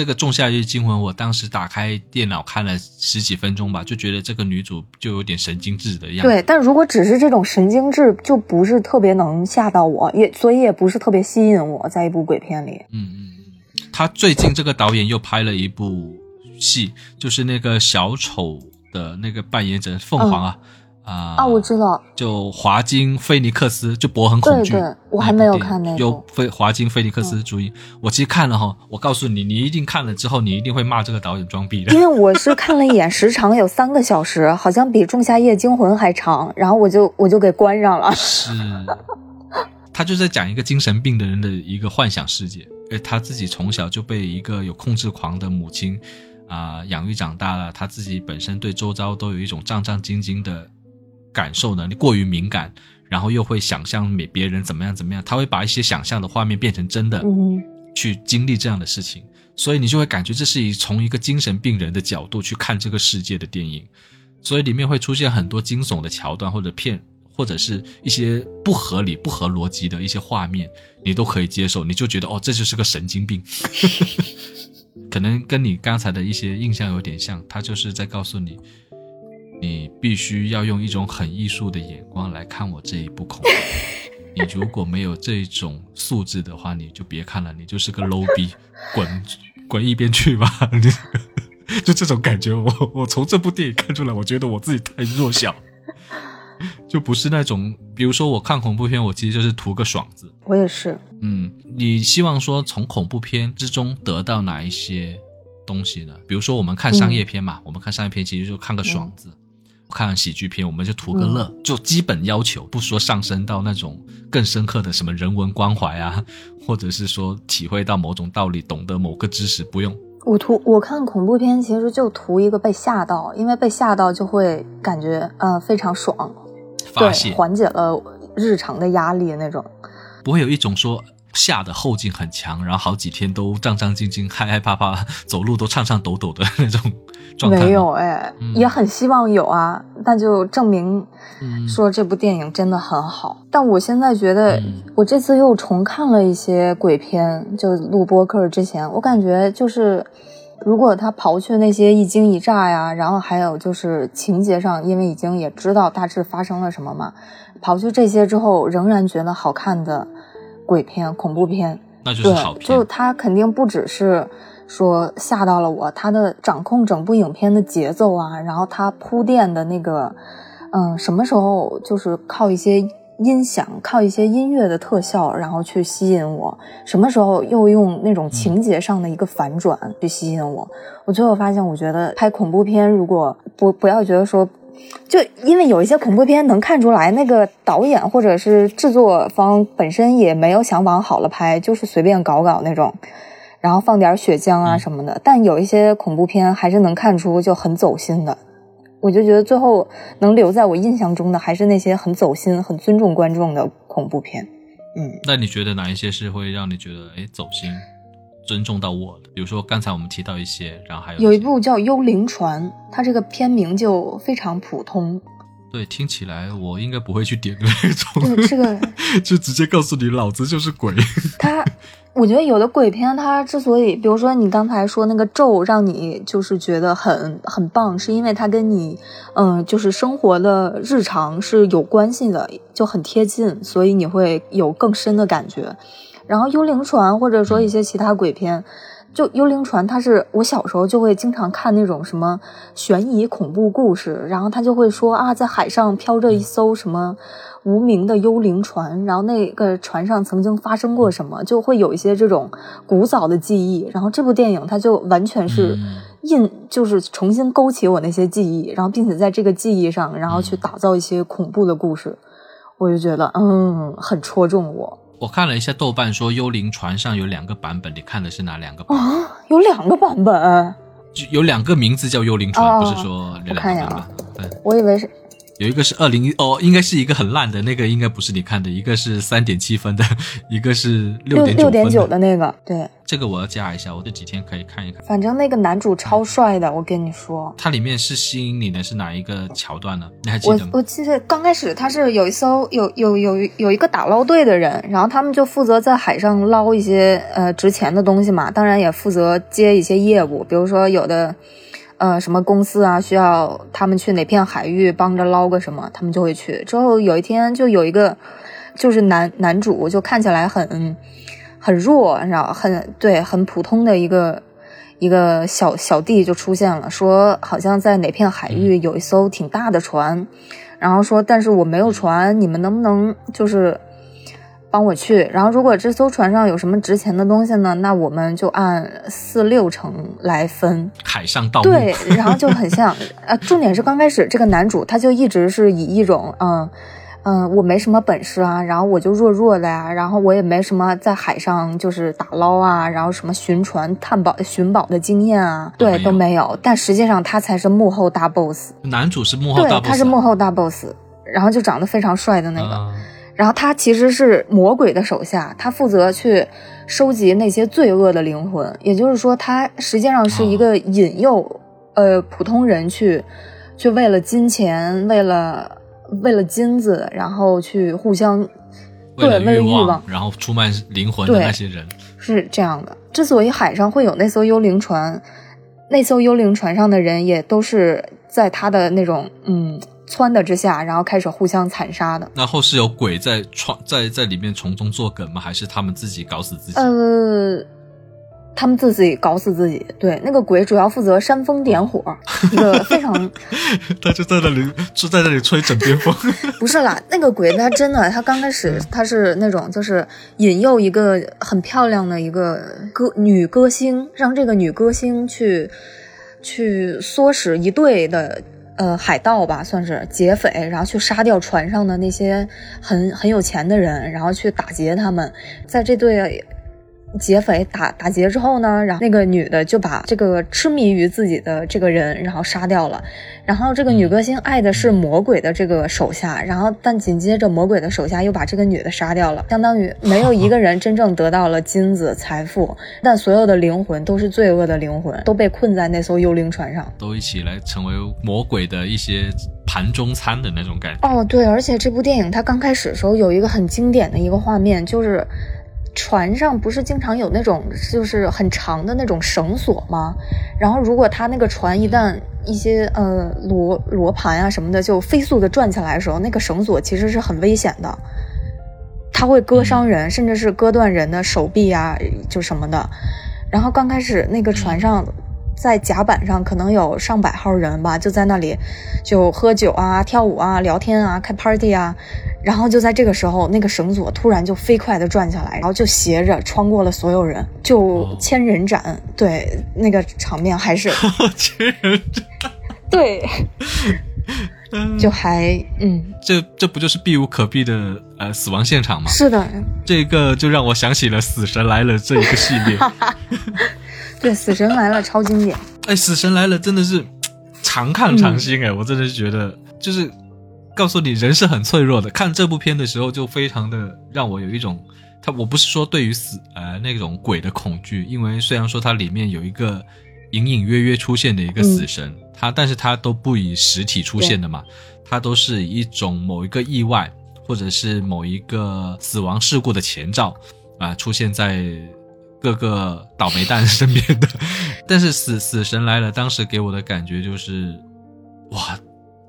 这个《仲夏夜惊魂》，我当时打开电脑看了十几分钟吧，就觉得这个女主就有点神经质的样子。对，但如果只是这种神经质，就不是特别能吓到我，也所以也不是特别吸引我在一部鬼片里。嗯嗯嗯，他最近这个导演又拍了一部戏，就是那个小丑的那个扮演者凤凰啊。啊啊！我知道，就华金菲尼克斯，就博很恐惧。对对，我还没有看那个。有菲华金菲尼克斯主演，我其实看了哈。我告诉你，你一定看了之后，你一定会骂这个导演装逼的。因为我是看了一眼，时长有三个小时，好像比《仲夏夜惊魂》还长，然后我就我就给关上了。是，他就在讲一个精神病的人的一个幻想世界。诶，他自己从小就被一个有控制狂的母亲啊养育长大了，他自己本身对周遭都有一种战战兢兢的。感受能力过于敏感，然后又会想象别别人怎么样怎么样，他会把一些想象的画面变成真的，去经历这样的事情，所以你就会感觉这是一从一个精神病人的角度去看这个世界的电影，所以里面会出现很多惊悚的桥段或者片，或者是一些不合理、不合逻辑的一些画面，你都可以接受，你就觉得哦，这就是个神经病，可能跟你刚才的一些印象有点像，他就是在告诉你。你必须要用一种很艺术的眼光来看我这一部恐怖。你如果没有这种素质的话，你就别看了，你就是个 low 逼，滚滚一边去吧！你就这种感觉，我我从这部电影看出来，我觉得我自己太弱小，就不是那种，比如说我看恐怖片，我其实就是图个爽字。我也是。嗯，你希望说从恐怖片之中得到哪一些东西呢？比如说我们看商业片嘛，我们看商业片其实就看个爽字。看喜剧片，我们就图个乐，就基本要求，不说上升到那种更深刻的什么人文关怀啊，或者是说体会到某种道理，懂得某个知识，不用。我图我看恐怖片，其实就图一个被吓到，因为被吓到就会感觉呃非常爽，发泄，缓解了日常的压力那种。不会有一种说吓的后劲很强，然后好几天都战战兢兢、害害怕怕，走路都颤颤抖抖的那种状态。没有哎，也很希望有啊，那就证明说这部电影真的很好。但我现在觉得，我这次又重看了一些鬼片，就录播客之前，我感觉就是，如果他刨去那些一惊一乍呀，然后还有就是情节上，因为已经也知道大致发生了什么嘛，刨去这些之后，仍然觉得好看的鬼片、恐怖片，那就是好片。就它肯定不只是。说吓到了我，他的掌控整部影片的节奏啊，然后他铺垫的那个，嗯，什么时候就是靠一些音响、靠一些音乐的特效，然后去吸引我，什么时候又用那种情节上的一个反转去吸引我。我最后发现，我觉得拍恐怖片，如果不不要觉得说，就因为有一些恐怖片能看出来，那个导演或者是制作方本身也没有想往好了拍，就是随便搞搞那种。然后放点血浆啊什么的，但有一些恐怖片还是能看出就很走心的。我就觉得最后能留在我印象中的还是那些很走心、很尊重观众的恐怖片。嗯，那你觉得哪一些是会让你觉得哎走心、尊重到我的？比如说刚才我们提到一些，然后还有有一部叫《幽灵船》，它这个片名就非常普通。对，听起来我应该不会去点的那种。对，这个 就直接告诉你，老子就是鬼。他。我觉得有的鬼片，它之所以，比如说你刚才说那个咒，让你就是觉得很很棒，是因为它跟你，嗯，就是生活的日常是有关系的，就很贴近，所以你会有更深的感觉。然后《幽灵船》或者说一些其他鬼片，就《幽灵船》，它是我小时候就会经常看那种什么悬疑恐怖故事，然后他就会说啊，在海上飘着一艘什么。无名的幽灵船，然后那个船上曾经发生过什么，就会有一些这种古早的记忆。然后这部电影它就完全是印，就是重新勾起我那些记忆，然后并且在这个记忆上，然后去打造一些恐怖的故事。我就觉得，嗯，很戳中我。我看了一下豆瓣，说幽灵船上有两个版本，你看的是哪两个？啊，有两个版本，就有两个名字叫幽灵船，不是说两个版本。我以为是。有一个是二零哦，应该是一个很烂的那个，应该不是你看的。一个是三点七分的，一个是六点六点九的那个。对，这个我要加一下，我这几天可以看一看。反正那个男主超帅的，我跟你说。它里面是吸引你的是哪一个桥段呢？你还记得吗？我记得刚开始他是有一艘有有有有一个打捞队的人，然后他们就负责在海上捞一些呃值钱的东西嘛，当然也负责接一些业务，比如说有的。呃，什么公司啊？需要他们去哪片海域帮着捞个什么，他们就会去。之后有一天，就有一个，就是男男主，就看起来很，很弱，然后很对很普通的一个一个小小弟就出现了，说好像在哪片海域有一艘挺大的船，然后说但是我没有船，你们能不能就是。帮我去，然后如果这艘船上有什么值钱的东西呢？那我们就按四六成来分。海上盗墓。对，然后就很像，呃，重点是刚开始这个男主他就一直是以一种，嗯嗯，我没什么本事啊，然后我就弱弱的呀，然后我也没什么在海上就是打捞啊，然后什么寻船探宝寻宝的经验啊，对，都没有。但实际上他才是幕后大 boss。男主是幕后大 boss。对，他是幕后大 boss，然后就长得非常帅的那个。然后他其实是魔鬼的手下，他负责去收集那些罪恶的灵魂，也就是说，他实际上是一个引诱，呃，普通人去，去为了金钱，为了为了金子，然后去互相对为了欲望，然后出卖灵魂的那些人是这样的。之所以海上会有那艘幽灵船，那艘幽灵船上的人也都是在他的那种嗯。撺的之下，然后开始互相残杀的。那后是有鬼在创在在里面从中作梗吗？还是他们自己搞死自己？呃，他们自己搞死自己。对，那个鬼主要负责煽风点火，一个非常。他就在那里就在那里吹枕边风。不是啦，那个鬼他真的，他刚开始他是那种就是引诱一个很漂亮的一个歌女歌星，让这个女歌星去去唆使一队的。呃，海盗吧，算是劫匪，然后去杀掉船上的那些很很有钱的人，然后去打劫他们，在这对。劫匪打打劫之后呢，然后那个女的就把这个痴迷于自己的这个人，然后杀掉了。然后这个女歌星爱的是魔鬼的这个手下，然后但紧接着魔鬼的手下又把这个女的杀掉了，相当于没有一个人真正得到了金子财富，但所有的灵魂都是罪恶的灵魂，都被困在那艘幽灵船上，都一起来成为魔鬼的一些盘中餐的那种感觉。哦，对，而且这部电影它刚开始的时候有一个很经典的一个画面，就是。船上不是经常有那种就是很长的那种绳索吗？然后如果他那个船一旦一些呃罗罗盘啊什么的就飞速的转起来的时候，那个绳索其实是很危险的，它会割伤人，甚至是割断人的手臂啊，就什么的。然后刚开始那个船上。在甲板上可能有上百号人吧，就在那里就喝酒啊、跳舞啊、聊天啊、开 party 啊，然后就在这个时候，那个绳索突然就飞快的转下来，然后就斜着穿过了所有人，就千人斩。对，那个场面还是 千人斩。对，就还嗯，这这不就是避无可避的呃死亡现场吗？是的，这个就让我想起了《死神来了》这一个系列。对，死神来了超经典。哎，死神来了真的是常看常新哎，我真的是觉得就是告诉你人是很脆弱的。看这部片的时候就非常的让我有一种，他我不是说对于死呃那种鬼的恐惧，因为虽然说它里面有一个隐隐约约出现的一个死神，他但是他都不以实体出现的嘛，他都是一种某一个意外或者是某一个死亡事故的前兆啊出现在。各个倒霉蛋身边的，但是死死神来了，当时给我的感觉就是，哇，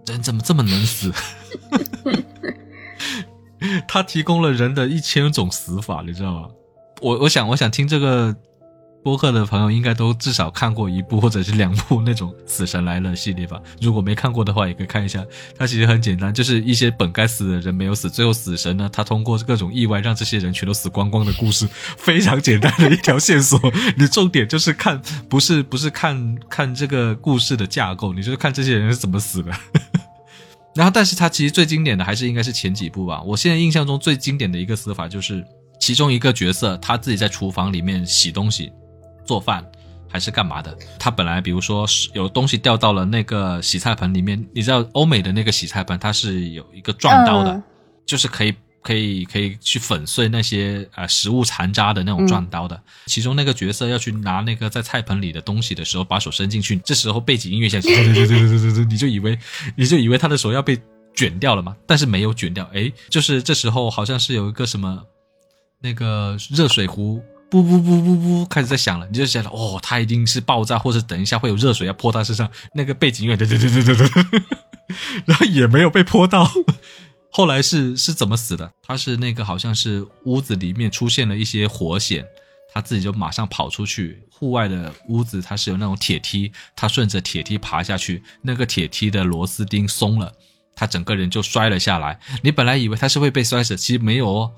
人怎么这么能死？他提供了人的一千种死法，你知道吗？我我想我想听这个。播客的朋友应该都至少看过一部或者是两部那种《死神来了》系列吧？如果没看过的话，也可以看一下。它其实很简单，就是一些本该死的人没有死，最后死神呢，他通过各种意外让这些人全都死光光的故事，非常简单的一条线索。你重点就是看，不是 不是看看这个故事的架构，你就是看这些人是怎么死的。然后，但是他其实最经典的还是应该是前几部吧。我现在印象中最经典的一个死法就是其中一个角色他自己在厨房里面洗东西。做饭还是干嘛的？他本来比如说有东西掉到了那个洗菜盆里面，你知道欧美的那个洗菜盆它是有一个撞刀的，就是可以可以可以去粉碎那些呃食物残渣的那种转刀的。其中那个角色要去拿那个在菜盆里的东西的时候，把手伸进去，这时候背景音乐响起，对对对对对对对，你就以为你就以为他的手要被卷掉了嘛？但是没有卷掉，哎，就是这时候好像是有一个什么那个热水壶。不不不不不，开始在响了，你就想了，哦，它一定是爆炸，或者等一下会有热水要泼他身上。那个背景音乐，对对对对对对，然后也没有被泼到，后来是是怎么死的？他是那个好像是屋子里面出现了一些火险，他自己就马上跑出去。户外的屋子它是有那种铁梯，他顺着铁梯爬下去，那个铁梯的螺丝钉松了，他整个人就摔了下来。你本来以为他是会被摔死，其实没有哦，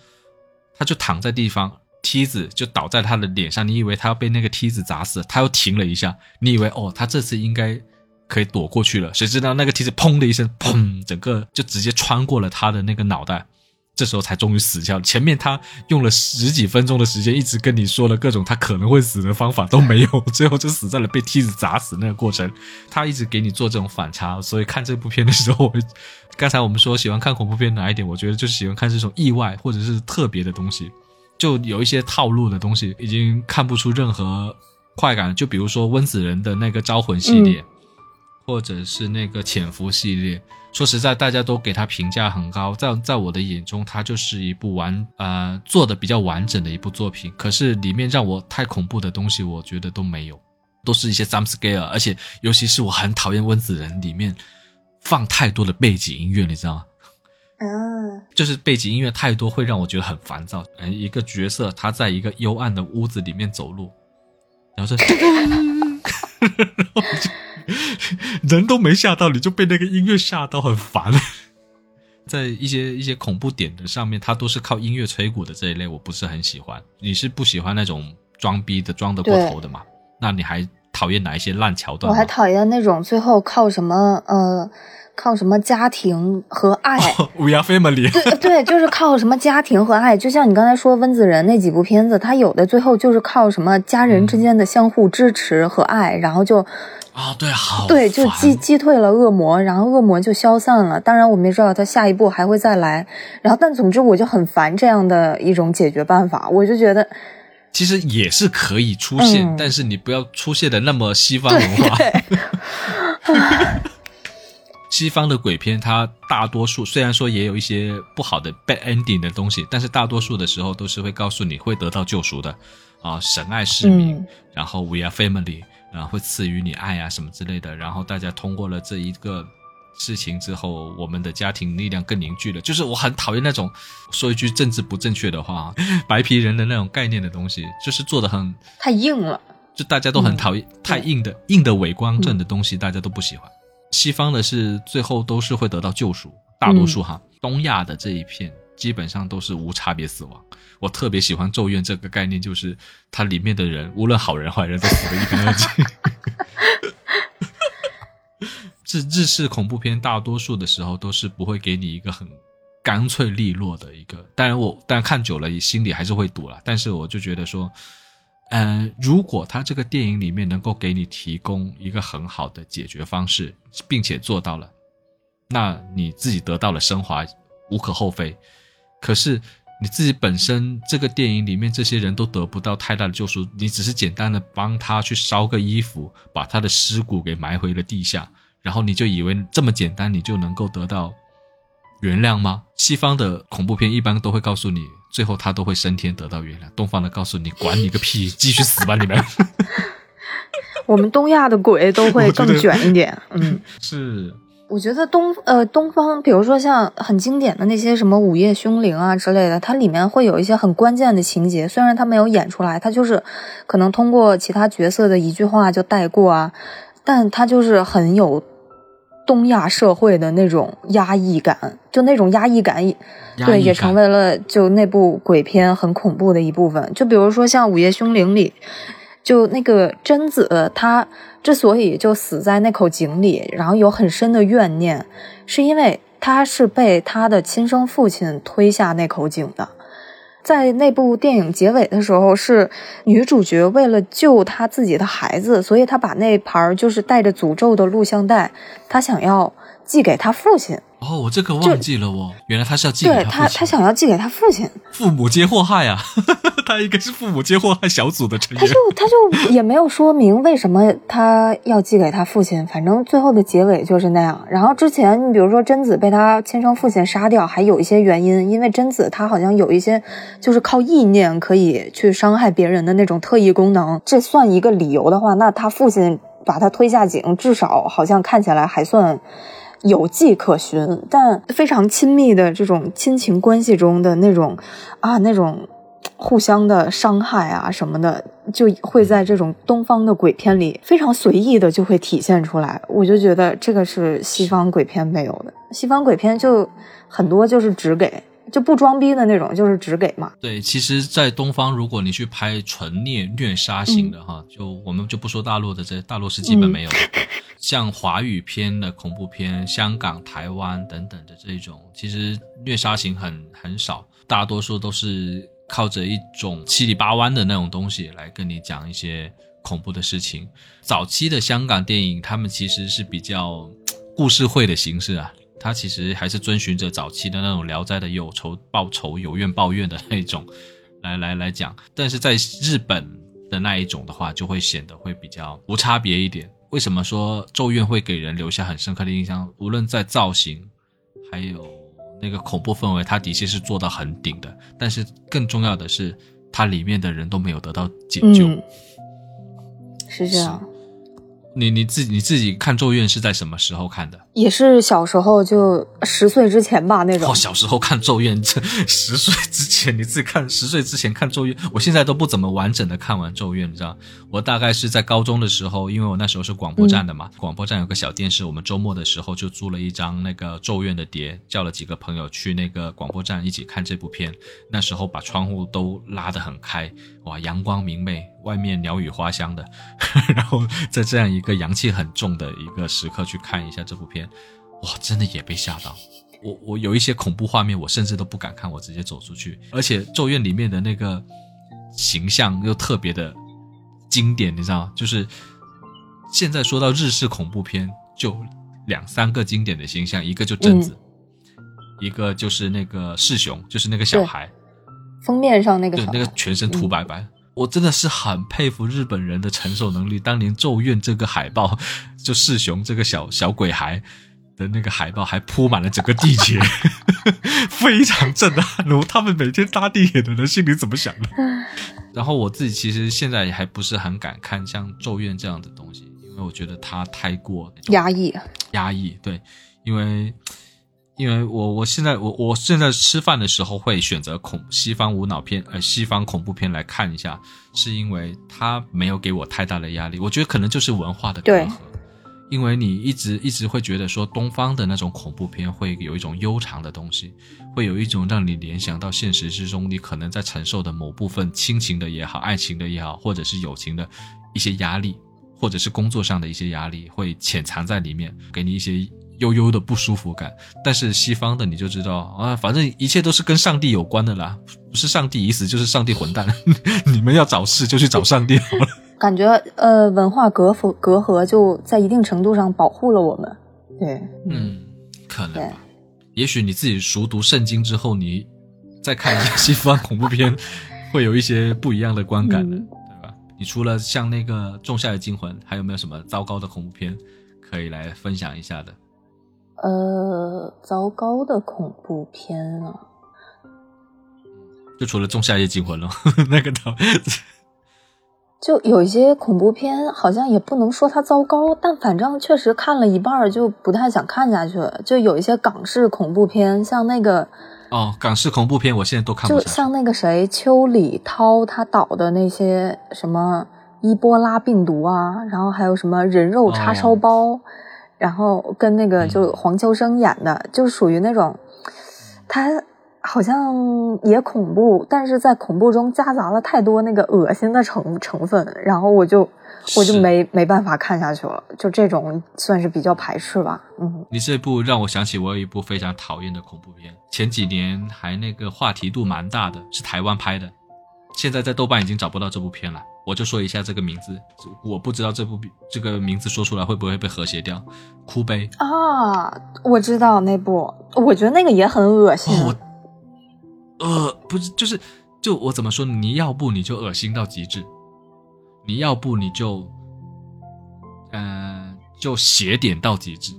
他就躺在地方，梯子就倒在他的脸上，你以为他要被那个梯子砸死，他又停了一下，你以为哦，他这次应该可以躲过去了，谁知道那个梯子砰的一声，砰，整个就直接穿过了他的那个脑袋。这时候才终于死掉了。前面他用了十几分钟的时间，一直跟你说了各种他可能会死的方法都没有，最后就死在了被梯子砸死那个过程。他一直给你做这种反差，所以看这部片的时候，刚才我们说喜欢看恐怖片哪一点？我觉得就是喜欢看这种意外或者是特别的东西，就有一些套路的东西已经看不出任何快感。就比如说温子仁的那个招魂系列，或者是那个潜伏系列。说实在，大家都给他评价很高，在在我的眼中，它就是一部完呃做的比较完整的一部作品。可是里面让我太恐怖的东西，我觉得都没有，都是一些 jump scare，而且尤其是我很讨厌温子仁里面放太多的背景音乐，你知道吗？嗯，就是背景音乐太多，会让我觉得很烦躁。嗯，一个角色他在一个幽暗的屋子里面走路，然后是。人都没吓到，你就被那个音乐吓到，很烦。在一些一些恐怖点的上面，它都是靠音乐吹鼓的这一类，我不是很喜欢。你是不喜欢那种装逼的、装得过头的嘛？那你还讨厌哪一些烂桥段？我还讨厌那种最后靠什么呃。靠什么家庭和爱？We are family。对对，就是靠什么家庭和爱。就像你刚才说温子仁那几部片子，他有的最后就是靠什么家人之间的相互支持和爱，然后就啊，对，好，对，就击击退了恶魔，然后恶魔就消散了。当然，我们也知道他下一步还会再来。然后，但总之我就很烦这样的一种解决办法。我就觉得，其实也是可以出现，但是你不要出现的那么西方文化。西方的鬼片，它大多数虽然说也有一些不好的 bad ending 的东西，但是大多数的时候都是会告诉你会得到救赎的，啊，神爱市民，然后 we are family，然后会赐予你爱啊什么之类的，然后大家通过了这一个事情之后，我们的家庭力量更凝聚了。就是我很讨厌那种说一句政治不正确的话，白皮人的那种概念的东西，就是做的很太硬了，就大家都很讨厌太硬的硬的伪光正的东西，大家都不喜欢。西方的是最后都是会得到救赎，大多数哈。东亚的这一片基本上都是无差别死亡。我特别喜欢咒怨这个概念，就是它里面的人无论好人坏人都死的一干二净。日日式恐怖片大多数的时候都是不会给你一个很干脆利落的一个，当然我但看久了心里还是会堵了。但是我就觉得说。嗯，如果他这个电影里面能够给你提供一个很好的解决方式，并且做到了，那你自己得到了升华，无可厚非。可是你自己本身这个电影里面这些人都得不到太大的救赎，你只是简单的帮他去烧个衣服，把他的尸骨给埋回了地下，然后你就以为这么简单，你就能够得到。原谅吗？西方的恐怖片一般都会告诉你，最后他都会升天得到原谅。东方的告诉你，管你个屁，继续死吧你们。我们东亚的鬼都会更卷一点。嗯，是。我觉得东呃东方，比如说像很经典的那些什么午夜凶铃啊之类的，它里面会有一些很关键的情节，虽然它没有演出来，它就是可能通过其他角色的一句话就带过啊，但它就是很有。东亚社会的那种压抑感，就那种压抑感，对，也成为了就那部鬼片很恐怖的一部分。就比如说像《午夜凶铃》里，就那个贞子，她之所以就死在那口井里，然后有很深的怨念，是因为她是被她的亲生父亲推下那口井的。在那部电影结尾的时候，是女主角为了救她自己的孩子，所以她把那盘就是带着诅咒的录像带，她想要寄给她父亲。哦，我这个忘记了哦，原来他是要寄给他他他想要寄给他父亲，父母皆祸害啊！他应该是父母皆祸害小组的成员。他就他就也没有说明为什么他要寄给他父亲，反正最后的结尾就是那样。然后之前你比如说贞子被他亲生父亲杀掉，还有一些原因，因为贞子她好像有一些就是靠意念可以去伤害别人的那种特异功能，这算一个理由的话，那他父亲把他推下井，至少好像看起来还算。有迹可循，但非常亲密的这种亲情关系中的那种啊那种互相的伤害啊什么的，就会在这种东方的鬼片里非常随意的就会体现出来。我就觉得这个是西方鬼片没有的，西方鬼片就很多就是只给。就不装逼的那种，就是只给嘛。对，其实，在东方，如果你去拍纯虐虐杀型的哈，就我们就不说大陆的，这大陆是基本没有的。像华语片的恐怖片，香港、台湾等等的这一种，其实虐杀型很很少，大多数都是靠着一种七里八弯的那种东西来跟你讲一些恐怖的事情。早期的香港电影，他们其实是比较故事会的形式啊。他其实还是遵循着早期的那种《聊斋》的有仇报仇、有怨报怨的那种，来来来讲。但是在日本的那一种的话，就会显得会比较无差别一点。为什么说《咒怨》会给人留下很深刻的印象？无论在造型，还有那个恐怖氛围，它的确是做到很顶的。但是更重要的是，它里面的人都没有得到解救。是这样。你你自己你自己看《咒怨》是在什么时候看的？也是小时候，就十岁之前吧那种。哦，小时候看《咒怨》，这十岁之前你自己看，十岁之前看《咒怨》，我现在都不怎么完整的看完《咒怨》，你知道？我大概是在高中的时候，因为我那时候是广播站的嘛，广播站有个小电视，我们周末的时候就租了一张那个《咒怨》的碟，叫了几个朋友去那个广播站一起看这部片。那时候把窗户都拉得很开，哇，阳光明媚，外面鸟语花香的，然后在这样一个阳气很重的一个时刻去看一下这部片。哇，真的也被吓到，我我有一些恐怖画面，我甚至都不敢看，我直接走出去。而且《咒怨》里面的那个形象又特别的经典，你知道吗就是现在说到日式恐怖片，就两三个经典的形象，一个就贞子，一个就是那个世雄，就是那个小孩，封面上那个对那个全身涂白白。我真的是很佩服日本人的承受能力。当年《咒怨》这个海报，就世雄这个小小鬼孩。的那个海报还铺满了整个地铁，非常震撼。如他们每天搭地铁的人心里怎么想的？然后我自己其实现在也还不是很敢看像《咒怨》这样的东西，因为我觉得它太过压抑。压抑，对，因为因为我我现在我我现在吃饭的时候会选择恐西方无脑片呃西方恐怖片来看一下，是因为它没有给我太大的压力。我觉得可能就是文化的隔阂。因为你一直一直会觉得说东方的那种恐怖片会有一种悠长的东西，会有一种让你联想到现实之中你可能在承受的某部分亲情的也好、爱情的也好，或者是友情的一些压力，或者是工作上的一些压力，会潜藏在里面，给你一些悠悠的不舒服感。但是西方的你就知道啊，反正一切都是跟上帝有关的啦，不是上帝已死就是上帝混蛋，你们要找事就去找上帝好了。感觉呃，文化隔阂隔阂就在一定程度上保护了我们。对，嗯，可能吧。也许你自己熟读圣经之后，你再看一下西方恐怖片，会有一些不一样的观感的，对吧？你除了像那个《仲夏的惊魂》，还有没有什么糟糕的恐怖片可以来分享一下的？呃，糟糕的恐怖片啊，就除了《仲夏夜惊魂》了，那个倒。就有一些恐怖片，好像也不能说它糟糕，但反正确实看了一半就不太想看下去了。就有一些港式恐怖片，像那个哦，港式恐怖片我现在都看不就像那个谁邱礼涛他导的那些什么伊波拉病毒啊，然后还有什么人肉叉烧包，然后跟那个就黄秋生演的，就属于那种他。好像也恐怖，但是在恐怖中夹杂了太多那个恶心的成成分，然后我就我就没没办法看下去了，就这种算是比较排斥吧。嗯，你这部让我想起我有一部非常讨厌的恐怖片，前几年还那个话题度蛮大的，是台湾拍的，现在在豆瓣已经找不到这部片了。我就说一下这个名字，我不知道这部这个名字说出来会不会被和谐掉。哭悲啊，我知道那部，我觉得那个也很恶心。呃，不是，就是，就我怎么说？你要不你就恶心到极致，你要不你就，呃，就邪点到极致。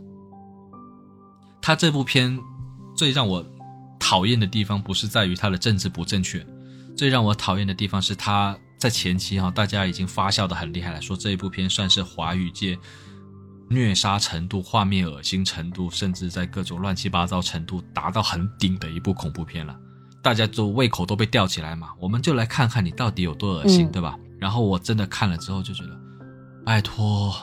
他这部片最让我讨厌的地方，不是在于他的政治不正确，最让我讨厌的地方是他在前期哈，大家已经发酵的很厉害了，说这一部片算是华语界虐杀程度、画面恶心程度，甚至在各种乱七八糟程度达到很顶的一部恐怖片了。大家都胃口都被吊起来嘛，我们就来看看你到底有多恶心，嗯对吧？然后我真的看了之后就觉得，拜托，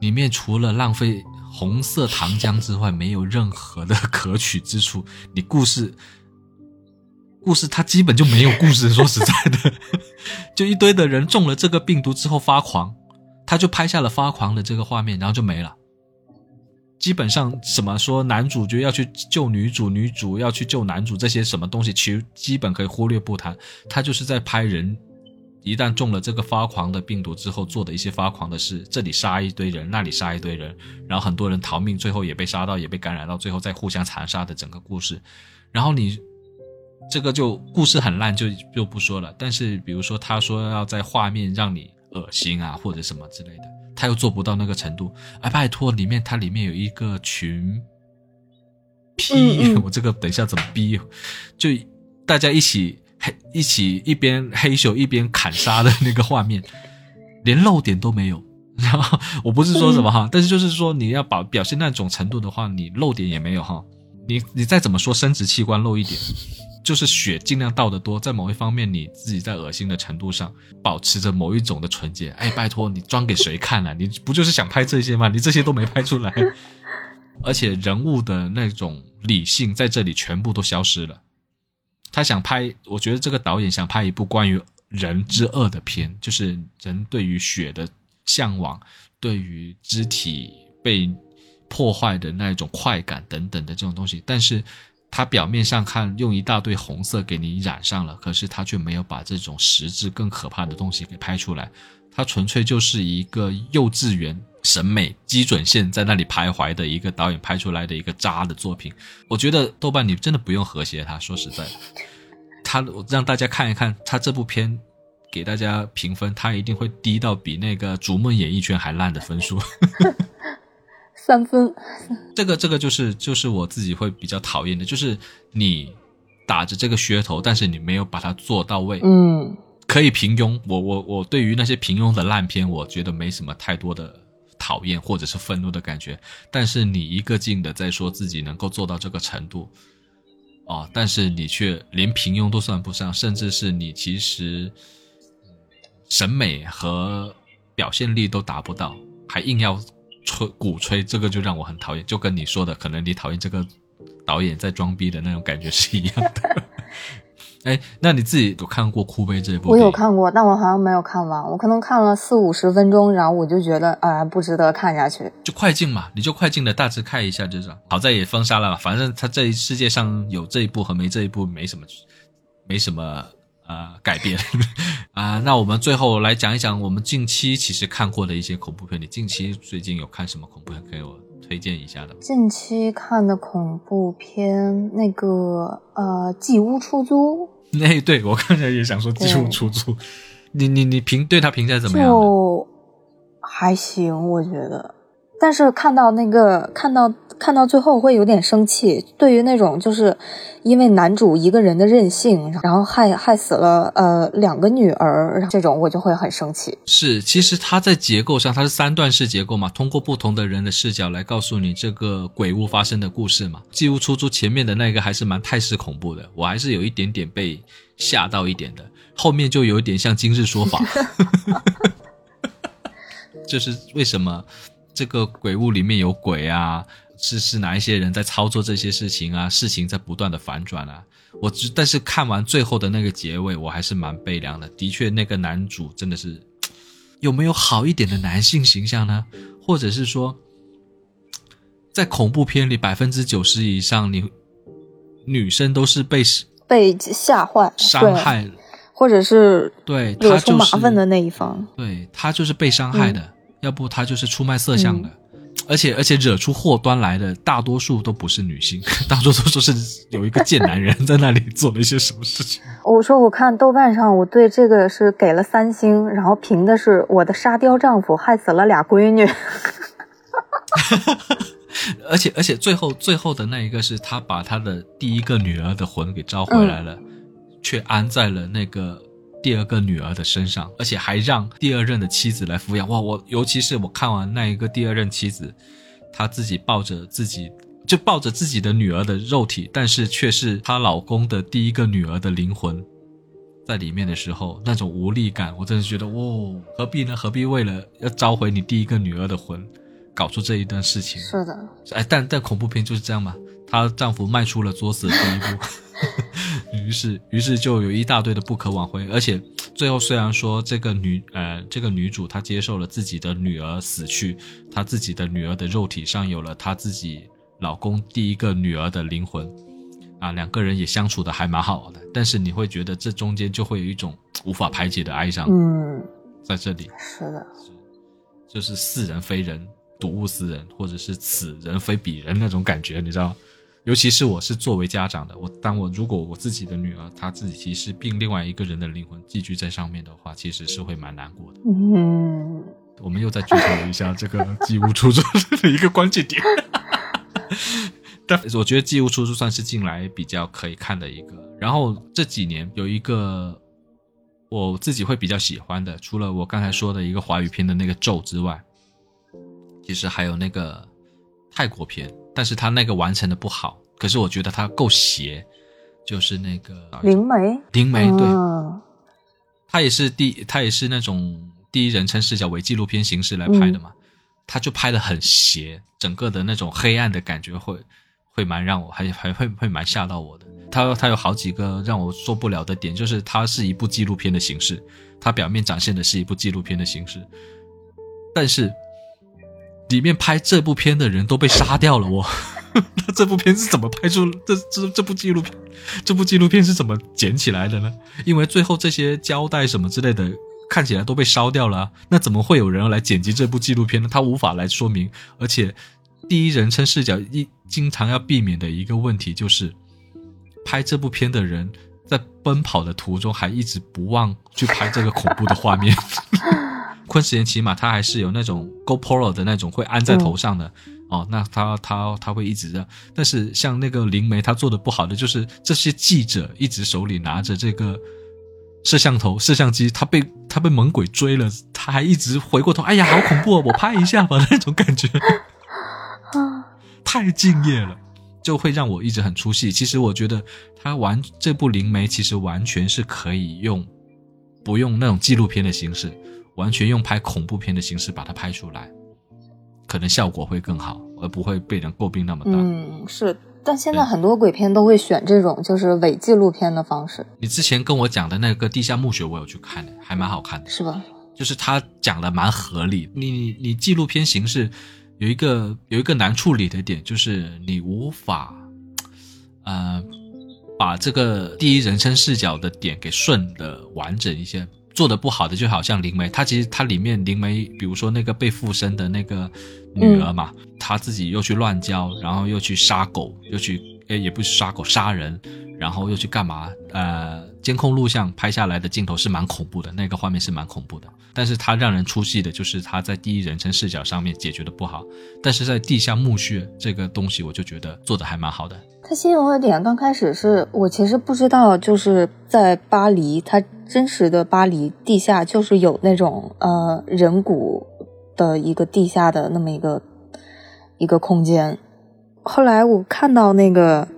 里面除了浪费红色糖浆之外，没有任何的 可取之处。你故事，故事它基本就没有故事。说实在的，就一堆的人中了这个病毒之后发狂，他就拍下了发狂的这个画面，然后就没了。基本上什么说男主角要去救女主，女主要去救男主，这些什么东西其实基本可以忽略不谈。他就是在拍人一旦中了这个发狂的病毒之后做的一些发狂的事，这里杀一堆人，那里杀一堆人，然后很多人逃命，最后也被杀到，也被感染到，最后再互相残杀的整个故事。然后你这个就故事很烂，就就不说了。但是比如说他说要在画面让你恶心啊，或者什么之类的，他又做不到那个程度。哎，拜托，里面它里面有一个群 P，、我这个等一下怎么逼？就大家一起黑一起一边黑手一边砍杀的那个画面，连漏点都没有。然 后我不是说什么哈，但是就是说你要把表现那种程度的话，你漏点也没有哈。你你再怎么说生殖器官漏一点，就是血尽量倒得多，在某一方面你自己在恶心的程度上保持着某一种的纯洁。哎，拜托你装给谁看啊？你不就是想拍这些吗？你这些都没拍出来，而且人物的那种理性在这里全部都消失了。他想拍，我觉得这个导演想拍一部关于人之恶的片，就是人对于血的向往，对于肢体被破坏的那种快感等等的这种东西。但是他表面上看用一大堆红色给你染上了，可是他却没有把这种实质更可怕的东西给拍出来。他纯粹就是一个幼稚园审美基准线在那里徘徊的一个导演拍出来的一个渣的作品。我觉得豆瓣你真的不用和谐他，说实在的，他让大家看一看他这部片。给大家评分，他一定会低到比那个《逐梦演艺圈》还烂的分数。三分，这个这个就是就是我自己会比较讨厌的，就是你打着这个噱头，但是你没有把它做到位。嗯可以平庸，我我我对于那些平庸的烂片，我觉得没什么太多的讨厌或者是愤怒的感觉。但是你一个劲的在说自己能够做到这个程度，哦，但是你却连平庸都算不上，甚至是你其实审美和表现力都达不到，还硬要吹鼓吹，这个就让我很讨厌。就跟你说的，可能你讨厌这个导演在装逼的那种感觉是一样的。哎，那你自己有看过《哭悲》这部？我有，看过，但我好像没有看完，我可能看了四五十分钟，然后我就觉得啊、不值得看下去。就快进嘛，你就快进的大致看一下就是。好在也封杀了，反正他这世界上有这一部和没这一部没什么，没什么呃改变 啊。那我们最后来讲一讲我们近期其实看过的一些恐怖片。你近期最近有看什么恐怖片可以我推荐一下的吗？近期看的恐怖片，那个呃，《寄屋出租那，对我刚才也想说寄屋出租，你你你评对他评价》怎么样呢？就还行，我觉得。但是看到那个看到看到最后会有点生气，对于那种就是因为男主一个人的任性，然后害害死了呃两个女儿，这种我就会很生气。是，其实它在结构上它是三段式结构嘛，通过不同的人的视角来告诉你这个鬼屋发生的故事嘛。寄屋出租前面的那个还是蛮泰式恐怖的，我还是有一点点被吓到一点的，后面就有一点像今日说法，这是为什么这个鬼屋里面有鬼啊？是是哪一些人在操作这些事情啊？事情在不断的反转啊。我只但是看完最后的那个结尾，我还是蛮悲凉的。的确，那个男主真的是有没有好一点的男性形象呢？或者是说，在恐怖片里百分之九十以上，你女生都是被被吓坏、伤害，或者是对惹出麻烦的那一方。对他就是被伤害的，嗯要不他就是出卖色相的。而且而且惹出祸端来的大多数都不是女性，大多数都是有一个贱男人在那里做了一些什么事情。我说我看豆瓣上，我对这个是给了三星，然后评的是我的沙雕丈夫害死了俩闺女。而且而且最后最后的那一个是他把他的第一个女儿的魂给招回来了，却安在了那个第二个女儿的身上，而且还让第二任的妻子来抚养。哇，我尤其是我看完那一个第二任妻子，她自己抱着自己就抱着自己的女儿的肉体，但是却是她老公的第一个女儿的灵魂在里面的时候，那种无力感，我真的觉得，哦，何必呢？何必为了要召回你第一个女儿的魂，搞出这一段事情？是的，哎，但但恐怖片就是这样嘛。她丈夫迈出了作死的第一步，于是于是就有一大堆的不可挽回，而且最后虽然说这个女呃这个女主她接受了自己的女儿死去，她自己的女儿的肉体上有了她自己老公第一个女儿的灵魂，啊，两个人也相处的还蛮好的，但是你会觉得这中间就会有一种无法排解的哀伤，嗯，在这里。是的，就是似人非人，睹物思人，或者是此人非彼人那种感觉，你知道。尤其是我是作为家长的，我当我如果我自己的女儿她自己其实并另外一个人的灵魂寄居在上面的话，其实是会蛮难过的。嗯，我们又再剧透了一下这个《寄物出租》的一个关键点。但我觉得《寄物出租》算是近来比较可以看的一个。然后这几年有一个我自己会比较喜欢的，除了我刚才说的一个华语片的那个《咒》之外，其实还有那个泰国片。但是他那个完成的不好，可是我觉得他够邪，就是那个灵媒，灵媒对，嗯他也是第他也是那种第一人称视角为纪录片形式来拍的嘛，他就拍的很邪，整个的那种黑暗的感觉会会蛮让我还还会会蛮吓到我的。他他有好几个让我受不了的点，就是它是一部纪录片的形式，它表面展现的是一部纪录片的形式，但是。里面拍这部片的人都被杀掉了，我 那这部片是怎么拍出？这这这部纪录片，这部纪录片是怎么剪起来的呢？因为最后这些胶带什么之类的看起来都被烧掉了，那怎么会有人来剪辑这部纪录片呢？他无法来说明。而且第一人称视角一经常要避免的一个问题就是，拍这部片的人在奔跑的途中还一直不忘去拍这个恐怖的画面。昆士兰起码他还是有那种 GoPro 的那种会安在头上的哦，那他他他会一直的。但是像那个灵媒他做的不好的就是这些记者一直手里拿着这个摄像头摄像机，他被他被猛鬼追了，他还一直回过头，哎呀好恐怖哦，我拍一下吧那种感觉，太敬业了，就会让我一直很出戏。其实我觉得他完这部灵媒其实完全是可以用不用那种纪录片的形式。完全用拍恐怖片的形式把它拍出来，可能效果会更好，而不会被人诟病那么大。嗯，是，但现在很多鬼片都会选这种就是伪纪录片的方式。你之前跟我讲的那个《地下墓穴》，我有去看的，还蛮好看的，是吧？就是他讲的蛮合理。你你你纪录片形式有一个有一个难处理的点，就是你无法，呃，把这个第一人称视角的点给顺的完整一些。做的不好的就好像灵媒，他其实他里面灵媒，比如说那个被附身的那个女儿嘛，她自己又去乱交，然后又去杀狗，又去诶也不是杀狗杀人，然后又去干嘛？呃，监控录像拍下来的镜头是蛮恐怖的，那个画面是蛮恐怖的。但是他让人出戏的就是他在第一人称视角上面解决的不好，但是在地下墓穴这个东西，我就觉得做的还蛮好的。他吸引我的点刚开始是我其实不知道，就是在巴黎，它真实的巴黎地下就是有那种呃人骨的一个地下的那么一个一个空间。后来我看到那个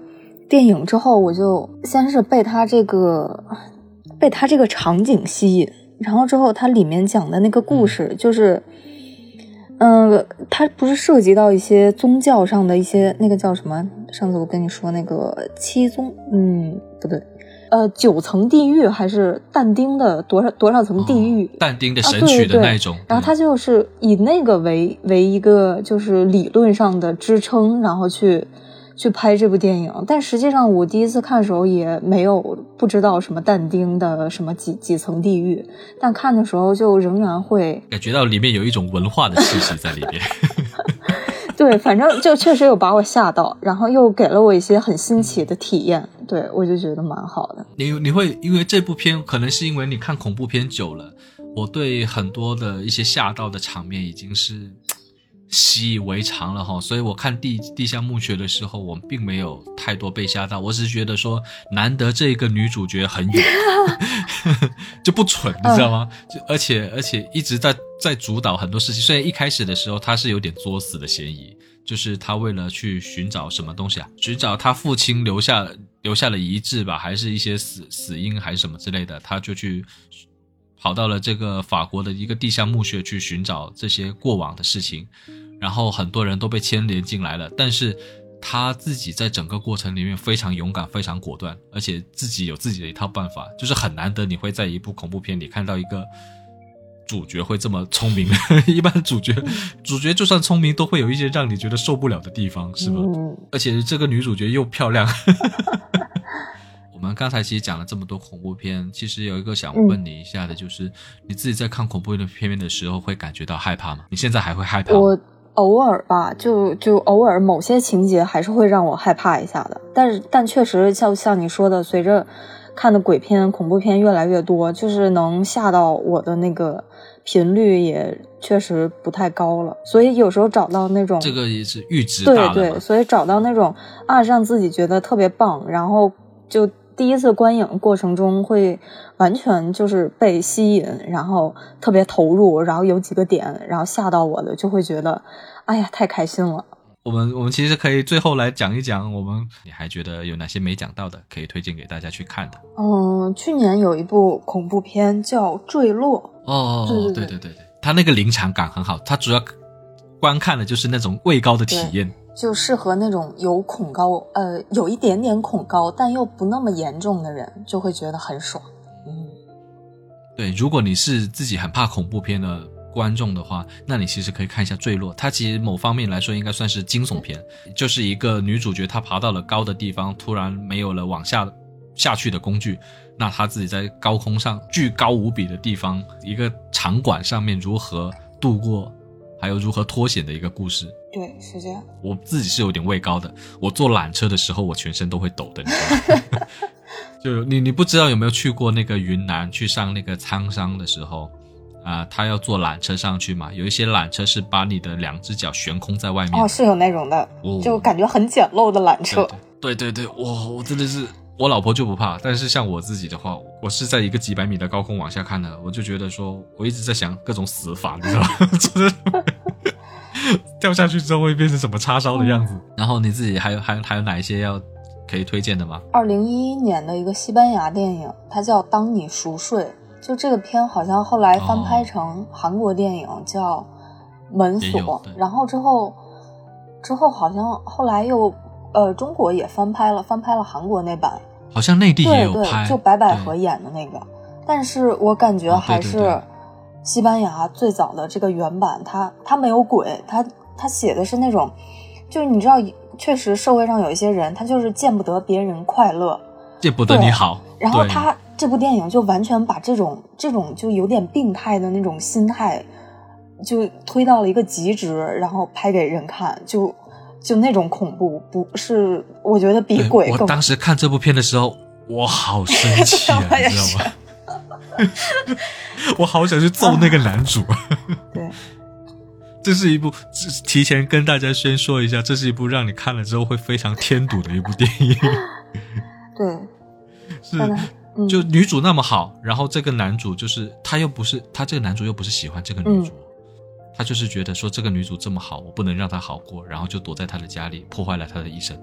电影之后，我就先是被他这个被他这个场景吸引。然后之后，它里面讲的那个故事，就是，它不是涉及到一些宗教上的一些那个叫什么？上次我跟你说那个七宗，嗯，不对，呃，九层地狱还是但丁的多少多少层地狱？但丁的神曲的那种。然后他就是以那个为为一个就是理论上的支撑，然后去。去拍这部电影，但实际上我第一次看的时候也没有不知道什么但丁的什么几几层地狱，但看的时候就仍然会感觉到里面有一种文化的气息在里面。对，反正就确实有把我吓到，然后又给了我一些很新奇的体验，对我就觉得蛮好的。你你会因为这部片，可能是因为你看恐怖片久了，我对很多的一些吓到的场面已经是。习以为常了哈，所以我看地地下墓穴的时候，我并没有太多被吓到，我只是觉得说难得这个女主角很勇，就不蠢，你知道吗？就而且而且一直在在主导很多事情。虽然一开始的时候她是有点作死的嫌疑，就是她为了去寻找什么东西啊，寻找她父亲留下留下了遗志吧，还是一些死死因还是什么之类的，她就去跑到了这个法国的一个地下墓穴去寻找这些过往的事情，然后很多人都被牵连进来了，但是。他自己在整个过程里面非常勇敢、非常果断，而且自己有自己的一套办法，就是很难得你会在一部恐怖片里看到一个主角会这么聪明。一般主角，主角就算聪明，都会有一些让你觉得受不了的地方，是吧？而且这个女主角又漂亮。我们刚才其实讲了这么多恐怖片，其实有一个想问你一下的，就是你自己在看恐怖片片的时候会感觉到害怕吗？你现在还会害怕吗？偶尔吧，就就偶尔某些情节还是会让我害怕一下的。但是，但确实像像你说的，随着看的鬼片、恐怖片越来越多，就是能吓到我的那个频率也确实不太高了。所以有时候找到那种这个也是阈值对对，所以找到那种啊让自己觉得特别棒，然后就。第一次观影过程中会完全就是被吸引，然后特别投入，然后有几个点，然后吓到我的，就会觉得，哎呀，太开心了。我们我们其实可以最后来讲一讲，我们你还觉得有哪些没讲到的，可以推荐给大家去看的。嗯，去年有一部恐怖片叫《坠落》。哦，对对对对对，它那个临场感很好，它主要观看的就是那种畏高的体验。就适合那种有恐高，呃，有一点点恐高，但又不那么严重的人，就会觉得很爽。嗯，对，如果你是自己很怕恐怖片的观众的话，那你其实可以看一下《坠落》，它其实某方面来说应该算是惊悚片，就是一个女主角她爬到了高的地方，突然没有了往下下去的工具，那她自己在高空上巨高无比的地方一个场馆上面如何度过。还有如何脱险的一个故事，对，是这样。我自己是有点畏高的，我坐缆车的时候，我全身都会抖的，你知道吗？就你，你不知道有没有去过那个云南去上那个苍山的时候，啊，他要坐缆车上去嘛，有一些缆车是把你的两只脚悬空在外面，哦，是有那种的，就感觉很简陋的缆车。对对对，哇，我真的是。我老婆就不怕，但是像我自己的话，我是在一个几百米的高空往下看的，我就觉得说，我一直在想各种死法，你知道吗？掉下去之后会变成什么叉烧的样子？然后你自己还有还有还有哪一些要可以推荐的吗？二零一一年的一个西班牙电影，它叫《当你熟睡》，就这个片好像后来翻拍成韩国电影叫《门锁》，然后之后之后好像后来又。呃，中国也翻拍了，翻拍了韩国那版，好像内地也有拍，就白百合演的那个。但是我感觉还是西班牙最早的这个原版，它它没有鬼，它它写的是那种，就是你知道，确实社会上有一些人，他就是见不得别人快乐，见不得你好。然后他这部电影就完全把这种这种就有点病态的那种心态，就推到了一个极值，然后拍给人看，就。就那种恐怖，不是？我觉得比鬼更。我当时看这部片的时候，我好生气啊，你知道吗？我好想去揍那个男主。对，这是一部提前跟大家先说一下，这是一部让你看了之后会非常添堵的一部电影。对，是就女主那么好，然后这个男主就是他又不是他这个男主又不是喜欢这个女主。他就是觉得说这个女主这么好，我不能让她好过，然后就躲在她的家里，破坏了她的一生。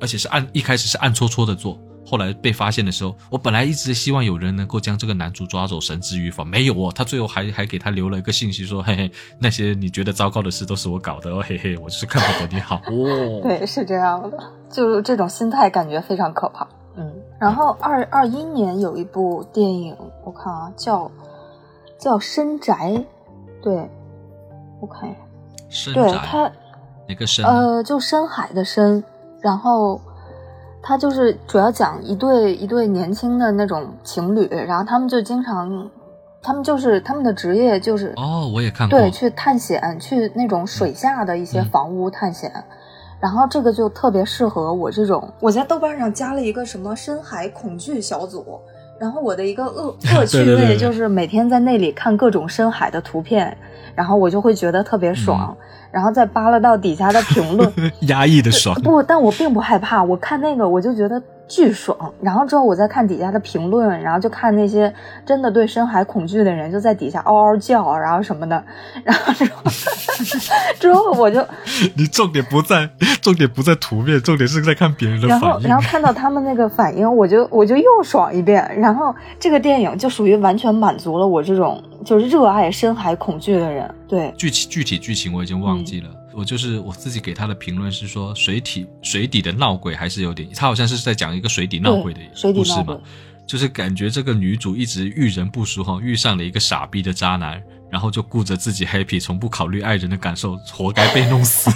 而且是暗一开始是暗戳戳的做，后来被发现的时候，我本来一直希望有人能够将这个男主抓走，绳之于法。没有哦，他最后还还给他留了一个信息，说嘿嘿，那些你觉得糟糕的事都是我搞的哦，嘿嘿，我就是看不得你好 哦。对，是这样的，就是这种心态感觉非常可怕。嗯，然后二二一年有一部电影，我看啊，叫叫《深宅》，对。我看一下，对它哪个深？呃，就深海的深。然后它就是主要讲一对一对年轻的那种情侣，然后他们就经常，他们就是他们的职业就是哦，我也看过，对，去探险，去那种水下的一些房屋探险。然后这个就特别适合我这种，我在豆瓣上加了一个什么深海恐惧小组。然后我的一个恶 恶趣味就是每天在那里看各种深海的图片，然后我就会觉得特别爽，然后再扒拉到底下的评论，压抑的爽。不，但我并不害怕，我看那个我就觉得巨爽。然后之后我再看底下的评论，然后就看那些真的对深海恐惧的人就在底下嗷嗷叫，然后什么的。然后之后之后我就 你重点不在重点不在图片，重点是在看别人的然后反应。然后看到他们那个反应，我就我就又爽一遍。然后这个电影就属于完全满足了我这种就是热爱深海恐惧的人。对，具体具体剧情我已经忘记了，嗯我就是我自己给他的评论是说水体水底的闹鬼还是有点，他好像是在讲一个水底闹鬼的故事嘛，就是感觉这个女主一直遇人不淑哈，遇上了一个傻逼的渣男，然后就顾着自己 happy，从不考虑爱人的感受，活该被弄死，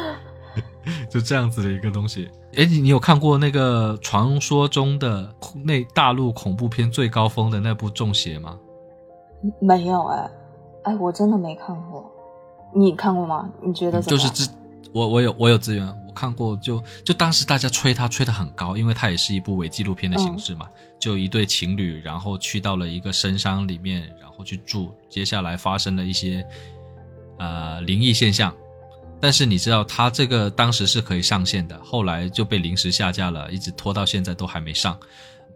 就这样子的一个东西。哎，你你有看过那个传说中的那大陆恐怖片最高峰的那部《中邪》吗？没有哎，哎，我真的没看过。你看过吗？你觉得怎么样？就是资，我我有我有资源，我看过就，就当时大家吹它吹得很高，因为它也是一部伪纪录片的形式嘛，就一对情侣，然后去到了一个深山里面，然后去住，接下来发生了一些呃灵异现象，但是你知道它这个当时是可以上线的，后来就被临时下架了，一直拖到现在都还没上，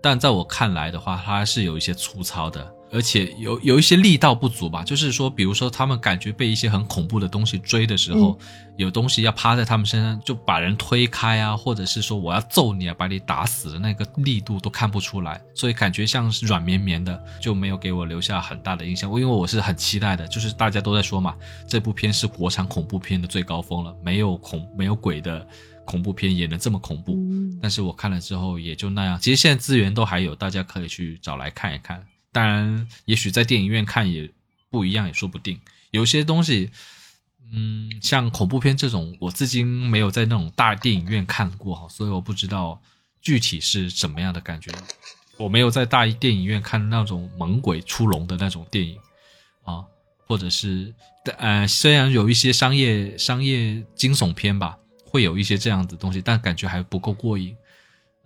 但在我看来的话，它是有一些粗糙的。而且有有一些力道不足吧，就是说，比如说他们感觉被一些很恐怖的东西追的时候，有东西要趴在他们身上，就把人推开啊，或者是说我要揍你啊，把你打死的那个力度都看不出来，所以感觉像是软绵绵的，就没有给我留下很大的印象。因为我是很期待的，就是大家都在说嘛，这部片是国产恐怖片的最高峰了，没有恐没有鬼的恐怖片也能这么恐怖。嗯但是我看了之后也就那样。其实现在资源都还有，大家可以去找来看一看。当然，也许在电影院看也不一样，也说不定。有些东西，嗯，像恐怖片这种，我至今没有在那种大电影院看过哈，所以我不知道具体是什么样的感觉。我没有在大电影院看那种猛鬼出笼的那种电影啊，或者是呃，虽然有一些商业商业惊悚片吧，会有一些这样子的东西，但感觉还不够过瘾。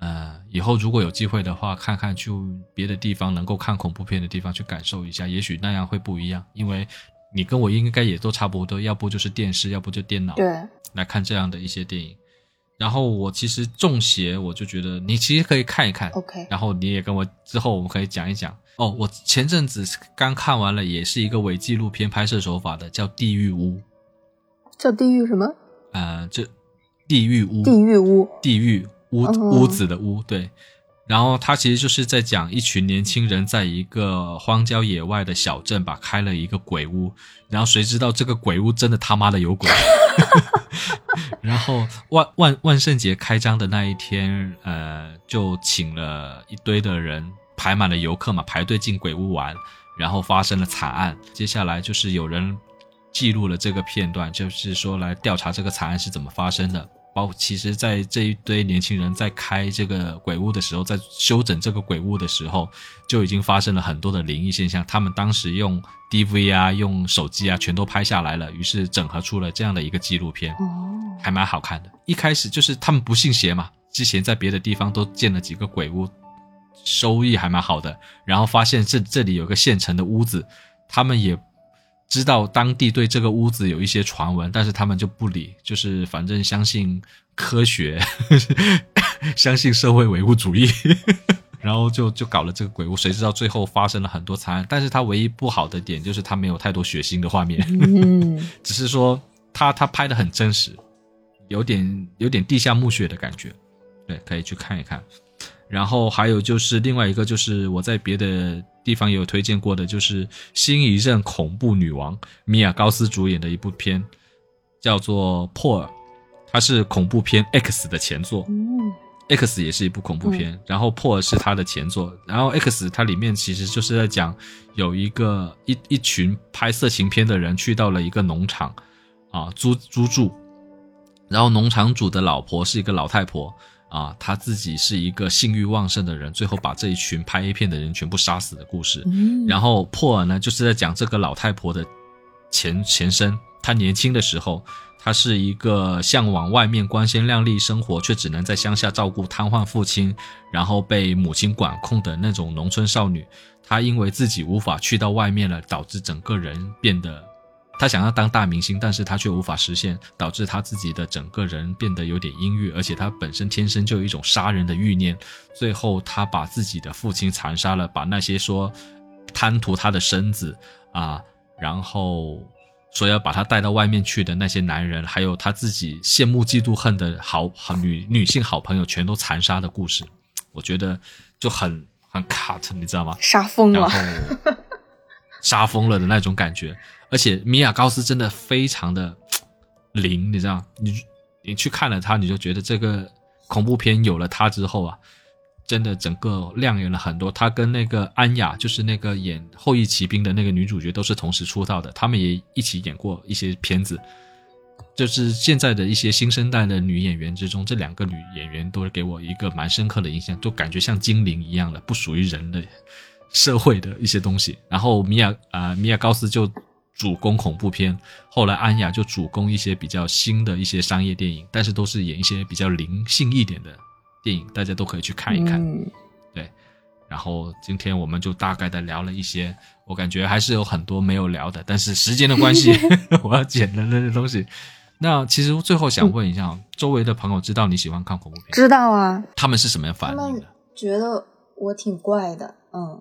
呃，以后如果有机会的话，看看去别的地方能够看恐怖片的地方去感受一下，也许那样会不一样。因为你跟我应该也都差不多，要不就是电视，要不就电脑对，来看这样的一些电影。然后我其实中邪，我就觉得你其实可以看一看 OK 然后你也跟我之后我们可以讲一讲哦。我前阵子刚看完了，也是一个伪纪录片拍摄手法的，叫《地狱屋》。叫地狱什么？呃，这地狱屋，地狱屋。地狱屋哦屋子的屋，对。然后他其实就是在讲一群年轻人在一个荒郊野外的小镇吧，开了一个鬼屋，然后谁知道这个鬼屋真的他妈的有鬼。然后万万万圣节开张的那一天，呃，就请了一堆的人，排满了游客嘛，排队进鬼屋玩，然后发生了惨案。接下来就是有人记录了这个片段，就是说来调查这个惨案是怎么发生的。包其实，在这一堆年轻人在开这个鬼屋的时候，在修整这个鬼屋的时候，就已经发生了很多的灵异现象。他们当时用 DV 啊，用手机啊，全都拍下来了，于是整合出了这样的一个纪录片。哦，还蛮好看的。一开始就是他们不信邪嘛，之前在别的地方都建了几个鬼屋，收益还蛮好的。然后发现这这里有个现成的屋子，他们也知道当地对这个屋子有一些传闻，但是他们就不理，就是反正相信科学，相信社会唯物主义。然后就就搞了这个鬼屋，谁知道最后发生了很多惨案。但是它唯一不好的点就是它没有太多血腥的画面。嗯，只是说他他拍的很真实，有点有点地下墓穴的感觉，对，可以去看一看。然后还有就是另外一个就是我在别的地方也有推荐过的，就是新一任恐怖女王米娅高斯主演的一部片，叫做《破尔》，它是恐怖片 X 的前作。嗯。X 也是一部恐怖片，然后《破》是它的前作，然后 X 它里面其实就是在讲有一个一一群拍色情片的人去到了一个农场，啊租租住，然后农场主的老婆是一个老太婆啊，他自己是一个性欲旺盛的人，最后把这一群拍 A 片的人全部杀死的故事。嗯，然后破尔呢，就是在讲这个老太婆的前前身。她年轻的时候，她是一个向往外面光鲜亮丽生活，却只能在乡下照顾瘫痪父亲，然后被母亲管控的那种农村少女。她因为自己无法去到外面了，导致整个人变得他想要当大明星，但是他却无法实现，导致他自己的整个人变得有点阴郁，而且他本身天生就有一种杀人的欲念。最后，他把自己的父亲残杀了，把那些说贪图他的身子啊，然后说要把他带到外面去的那些男人，还有他自己羡慕嫉妒恨的好好女女性好朋友，全都残杀的故事，我觉得就很很 cut，你知道吗？杀疯了，杀疯了的那种感觉。而且米娅高斯真的非常的灵，你知道？你你去看了他，你就觉得这个恐怖片有了他之后啊，真的整个亮眼了很多。他跟那个安雅，就是那个演《后裔骑兵》的那个女主角，都是同时出道的，他们也一起演过一些片子。就是现在的一些新生代的女演员之中，这两个女演员都是给我一个蛮深刻的印象，就感觉像精灵一样的，不属于人的社会的一些东西。然后米娅啊，米娅高斯就。主攻恐怖片，后来安雅就主攻一些比较新的一些商业电影，但是都是演一些比较灵性一点的电影，大家都可以去看一看。对，然后今天我们就大概的聊了一些，我感觉还是有很多没有聊的，但是时间的关系，我要剪的那些东西。那其实最后想问一下，周围的朋友知道你喜欢看恐怖片？知道啊。他们是什么样反应的？觉得我挺怪的，嗯。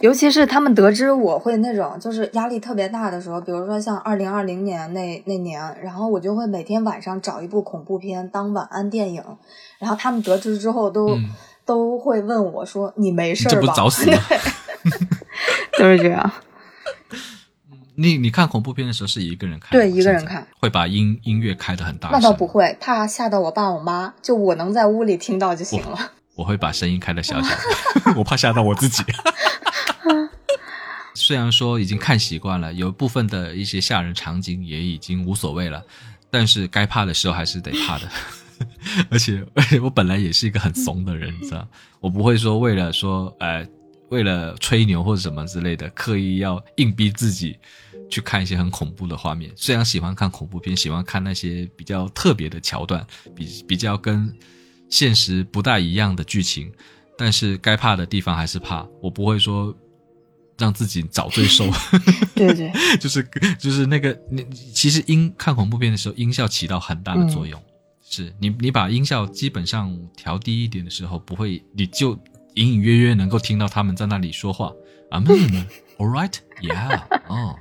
尤其是他们得知我会那种就是压力特别大的时候，比如说像二零二零年那那年，然后我就会每天晚上找一部恐怖片当晚安电影，然后他们得知之后都都会问我说：“你没事吧？”这不早死吗？都是这样。你你看恐怖片的时候是一个人看？对，一个人看。会把音音乐开的很大？那倒不会，怕吓到我爸我妈，就我能在屋里听到就行了。我会把声音开的小小的，我怕吓到我自己。虽然说已经看习惯了，有部分的一些吓人场景也已经无所谓了，但是该怕的时候还是得怕的。而且我本来也是一个很怂的人，你知道，我不会说为了说呃为了吹牛或者什么之类的，刻意要硬逼自己去看一些很恐怖的画面。虽然喜欢看恐怖片，喜欢看那些比较特别的桥段，比比较跟现实不大一样的剧情，但是该怕的地方还是怕。我不会说。让自己找罪受，对 对，就是就是那个你其实音看恐怖片的时候，音效起到很大的作用。是你你把音效基本上调低一点的时候，不会你就隐隐约约能够听到他们在那里说话啊，嗯，All right，Yeah，哦，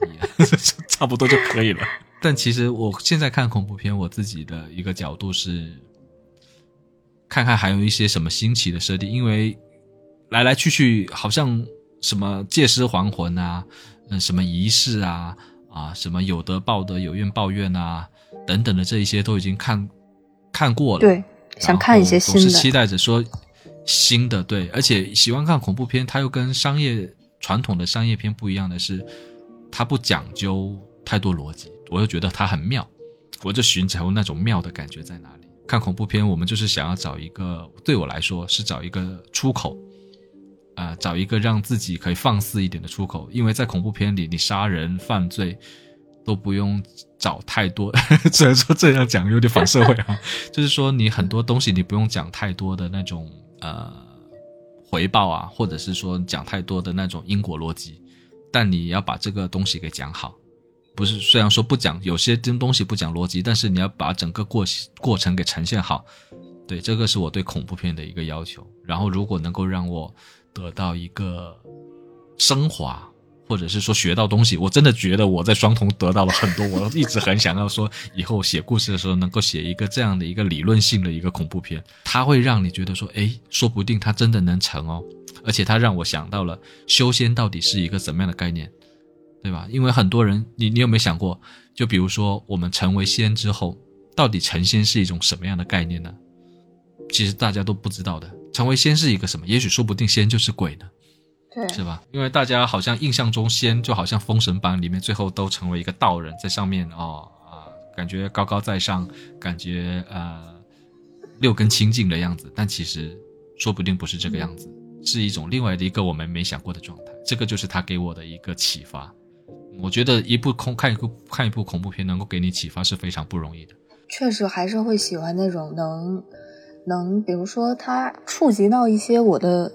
差不多就可以了。但其实我现在看恐怖片，我自己的一个角度是看看还有一些什么新奇的设定，因为来来去去好像。什么借尸还魂啊，嗯，什么仪式啊，啊，什么有德报德，有怨报怨啊，等等的这一些都已经看看过了。对，想看一些新的。总是期待着说新的，对，而且喜欢看恐怖片，它又跟商业传统的商业片不一样的是，它不讲究太多逻辑，我又觉得它很妙，我就寻求那种妙的感觉在哪里。看恐怖片，我们就是想要找一个，对我来说是找一个出口。啊，找一个让自己可以放肆一点的出口，因为在恐怖片里，你杀人犯罪都不用找太多。虽然说这样讲有点反社会啊，就是说你很多东西你不用讲太多的那种呃回报啊，或者是说讲太多的那种因果逻辑，但你要把这个东西给讲好。不是，虽然说不讲有些真东西不讲逻辑，但是你要把整个过过程给呈现好。对，这个是我对恐怖片的一个要求。然后如果能够让我。得到一个升华，或者是说学到东西，我真的觉得我在双瞳得到了很多。我一直很想要说，以后写故事的时候能够写一个这样的一个理论性的一个恐怖片，它会让你觉得说，哎，说不定它真的能成哦。而且它让我想到了修仙到底是一个怎么样的概念，对吧？因为很多人，你你有没有想过，就比如说我们成为仙之后，到底成仙是一种什么样的概念呢？其实大家都不知道的。成为仙是一个什么？也许说不定仙就是鬼呢，对，是吧？因为大家好像印象中仙就好像《封神榜》里面最后都成为一个道人，在上面哦啊，感觉高高在上，感觉呃六根清净的样子。但其实说不定不是这个样子，是一种另外的一个我们没想过的状态。这个就是他给我的一个启发。我觉得一部恐看一部看一部恐怖片能够给你启发是非常不容易的。确实还是会喜欢那种能。能，比如说他触及到一些我的，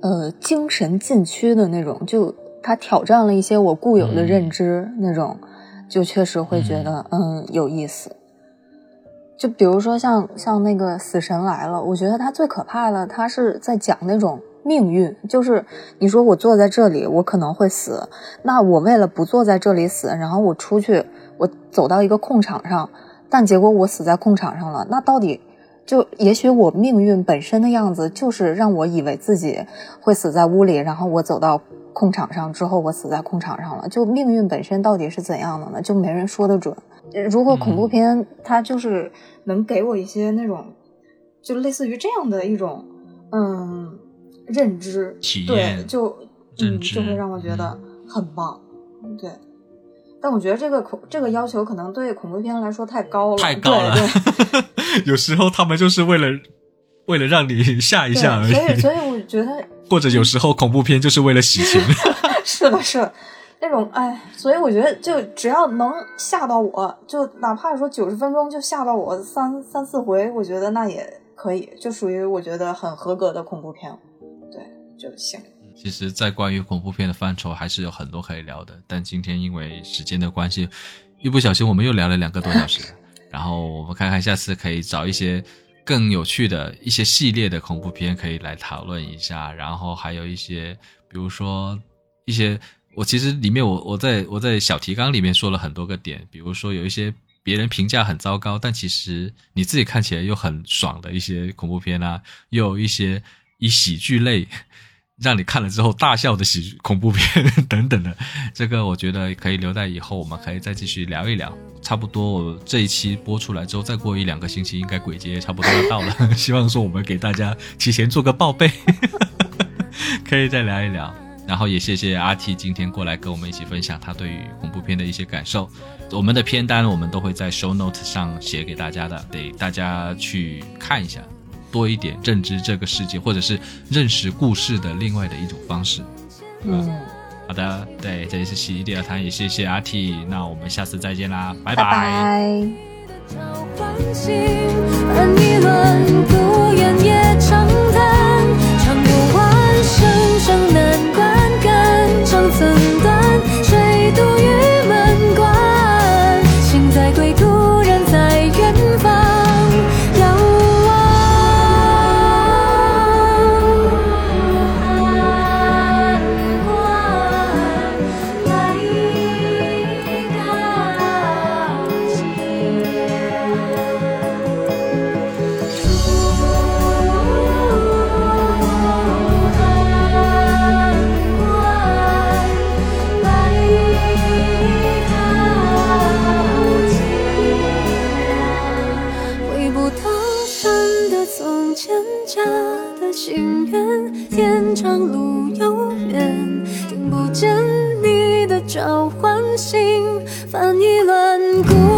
呃，精神禁区的那种，就它挑战了一些我固有的认知，那种就确实会觉得嗯有意思。就比如说像像那个《死神来了》，我觉得它最可怕的，它是在讲那种命运，就是你说我坐在这里，我可能会死，那我为了不坐在这里死，然后我出去，我走到一个空场上，但结果我死在空场上了，那到底就也许我命运本身的样子就是让我以为自己会死在屋里，然后我走到空场上之后，我死在空场上了，就命运本身到底是怎样的呢？就没人说得准。如果恐怖片它就是能给我一些那种，就类似于这样的一种，嗯，认知体验，对，就嗯就会让我觉得很棒，对。但我觉得这个恐这个要求可能对恐怖片来说太高了，太高了。有时候他们就是为了为了让你吓一吓而已。所以，所以我觉得，或者有时候恐怖片就是为了洗钱。是的，是的。那种哎，所以我觉得就只要能吓到我，就哪怕说九十分钟就吓到我三三四回，我觉得那也可以，就属于我觉得很合格的恐怖片，对就行。其实，在关于恐怖片的范畴还是有很多可以聊的，但今天因为时间的关系，一不小心我们又聊了两个多小时。然后我们看看下次可以找一些更有趣的一些系列的恐怖片可以来讨论一下，然后还有一些，比如说一些。我其实里面我我在我在小提纲里面说了很多个点，比如说有一些别人评价很糟糕，但其实你自己看起来又很爽的一些恐怖片啊，又有一些以喜剧类让你看了之后大笑的喜剧恐怖片等等的，这个我觉得可以留在以后，我们可以再继续聊一聊。差不多我这一期播出来之后，再过一两个星期，应该鬼节也差不多要到了，希望说我们给大家提前做个报备，可以再聊一聊。然后也谢谢阿 T 今天过来跟我们一起分享他对于恐怖片的一些感受。我们的片单我们都会在 Show Note 上写给大家的，得大家去看一下，多一点认知这个世界或者是认识故事的另外的一种方式。嗯，好的，对，这里是洗衣第二谈，也谢谢阿 T，那我们下次再见啦，拜拜。曾交换心翻一乱孤